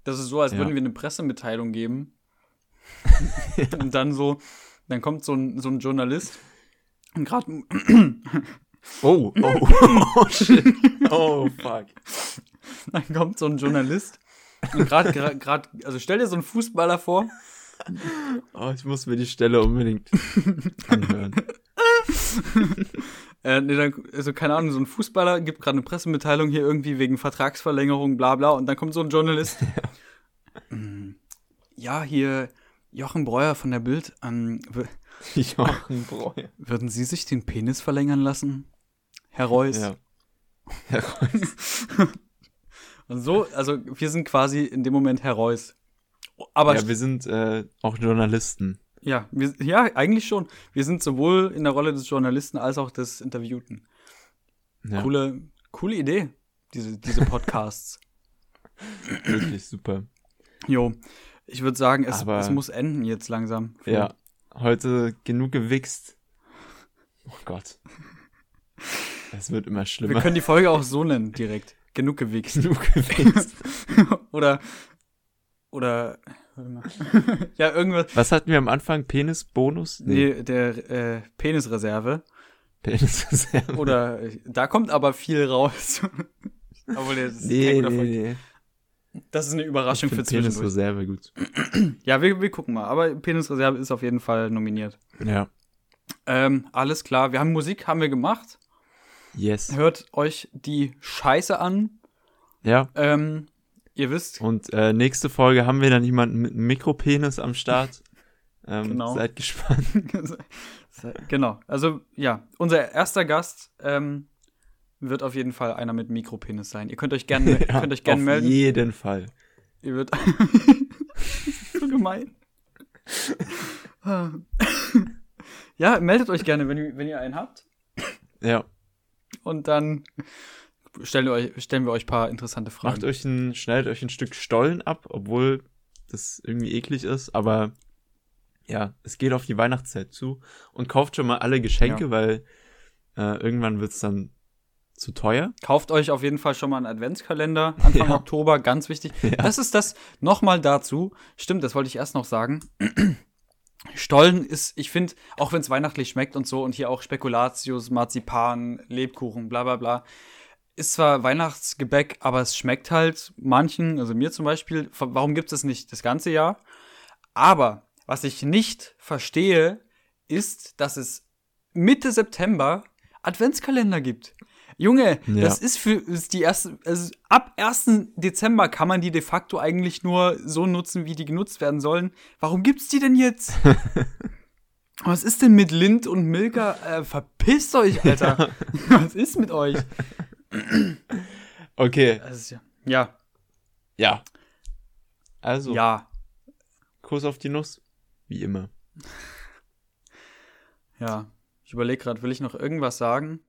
Das ist so, als Ja. würden wir eine Pressemitteilung geben. Und dann so, dann kommt so ein, so ein Journalist. Und gerade oh, oh, oh, shit. Oh, fuck. dann kommt so ein Journalist. Und gerade, gerade, also stell dir so einen Fußballer vor. Oh, ich muss mir die Stelle unbedingt anhören. Äh, nee, dann, also keine Ahnung, so ein Fußballer gibt gerade eine Pressemitteilung hier irgendwie wegen Vertragsverlängerung, bla bla. Und dann kommt so ein Journalist. Mm, ja, hier Jochen Breuer von der Bild. Ähm, Jochen Breuer. würden Sie sich den Penis verlängern lassen, Herr Reuss? Ja. Herr Reus. Und so, also wir sind quasi in dem Moment Herr Reuss. Aber ja, wir sind äh, auch Journalisten. Ja, wir, ja, eigentlich schon. Wir sind sowohl in der Rolle des Journalisten als auch des Interviewten. Ja, Coole, coole Idee, diese, diese Podcasts. wirklich super. Jo, ich würde sagen, es, es muss enden jetzt langsam. Ja, heute genug gewichst. Oh Gott. Es wird immer Wir schlimmer. können die Folge auch so nennen, direkt. Genug gewichst. genug gewichst. oder, oder, warte mal. ja, irgendwas. Was hatten wir am Anfang? Penisbonus? Nee, der äh, Penisreserve. Penisreserve. Oder äh, da kommt aber viel raus. Obwohl, das ist kein Nee, guter nee, nee. Das ist eine Ich Überraschung für zwischendurch. Penisreserve gut. Ja, wir, wir gucken mal. Aber Penisreserve ist auf jeden Fall nominiert. Ja. Ähm, alles klar. Wir haben Musik, haben wir gemacht. Yes. Hört euch die Scheiße an. Ja. Ähm, ihr wisst, Und äh, nächste Folge haben wir dann jemanden mit einem Mikropenis am Start. Ähm, Genau. Seid gespannt. genau. Also, ja, unser erster Gast ähm, wird auf jeden Fall einer mit Mikropenis sein. Ihr könnt euch gerne ihr könnt euch gerne Auf melden. jeden Fall. Ihr wird so gemein. ja, meldet euch gerne, wenn ihr, wenn ihr einen habt. Ja. Und dann stellen wir euch, stellen wir euch ein paar interessante Fragen. Macht euch ein, schneidet euch ein Stück Stollen ab, obwohl das irgendwie eklig ist, aber ja, es geht auf die Weihnachtszeit zu und kauft schon mal alle Geschenke, Ja. weil äh, irgendwann wird's dann zu teuer. Kauft euch auf jeden Fall schon mal einen Adventskalender Anfang Ja. Oktober, ganz wichtig. Ja. Das ist das nochmal dazu. Stimmt, das wollte ich erst noch sagen. Stollen ist, ich finde, auch wenn es weihnachtlich schmeckt und so und hier auch Spekulatius, Marzipan, Lebkuchen, bla bla bla. Ist zwar Weihnachtsgebäck, aber es schmeckt halt manchen, also mir zum Beispiel. Warum gibt es nicht das ganze Jahr? Aber was ich nicht verstehe, ist, dass es Mitte September Adventskalender gibt. Junge, Ja. das ist für ist die erste, also ab 1. Dezember kann man die de facto eigentlich nur so nutzen, wie die genutzt werden sollen. Warum gibt's die denn jetzt? Was ist denn mit Lind und Milka? Äh, verpisst euch, Alter. Was ist mit euch? Okay, ja. Ja, ja. Also, ja, Kuss auf die Nuss. Wie immer. ja. Ich überlege gerade, will ich noch irgendwas sagen?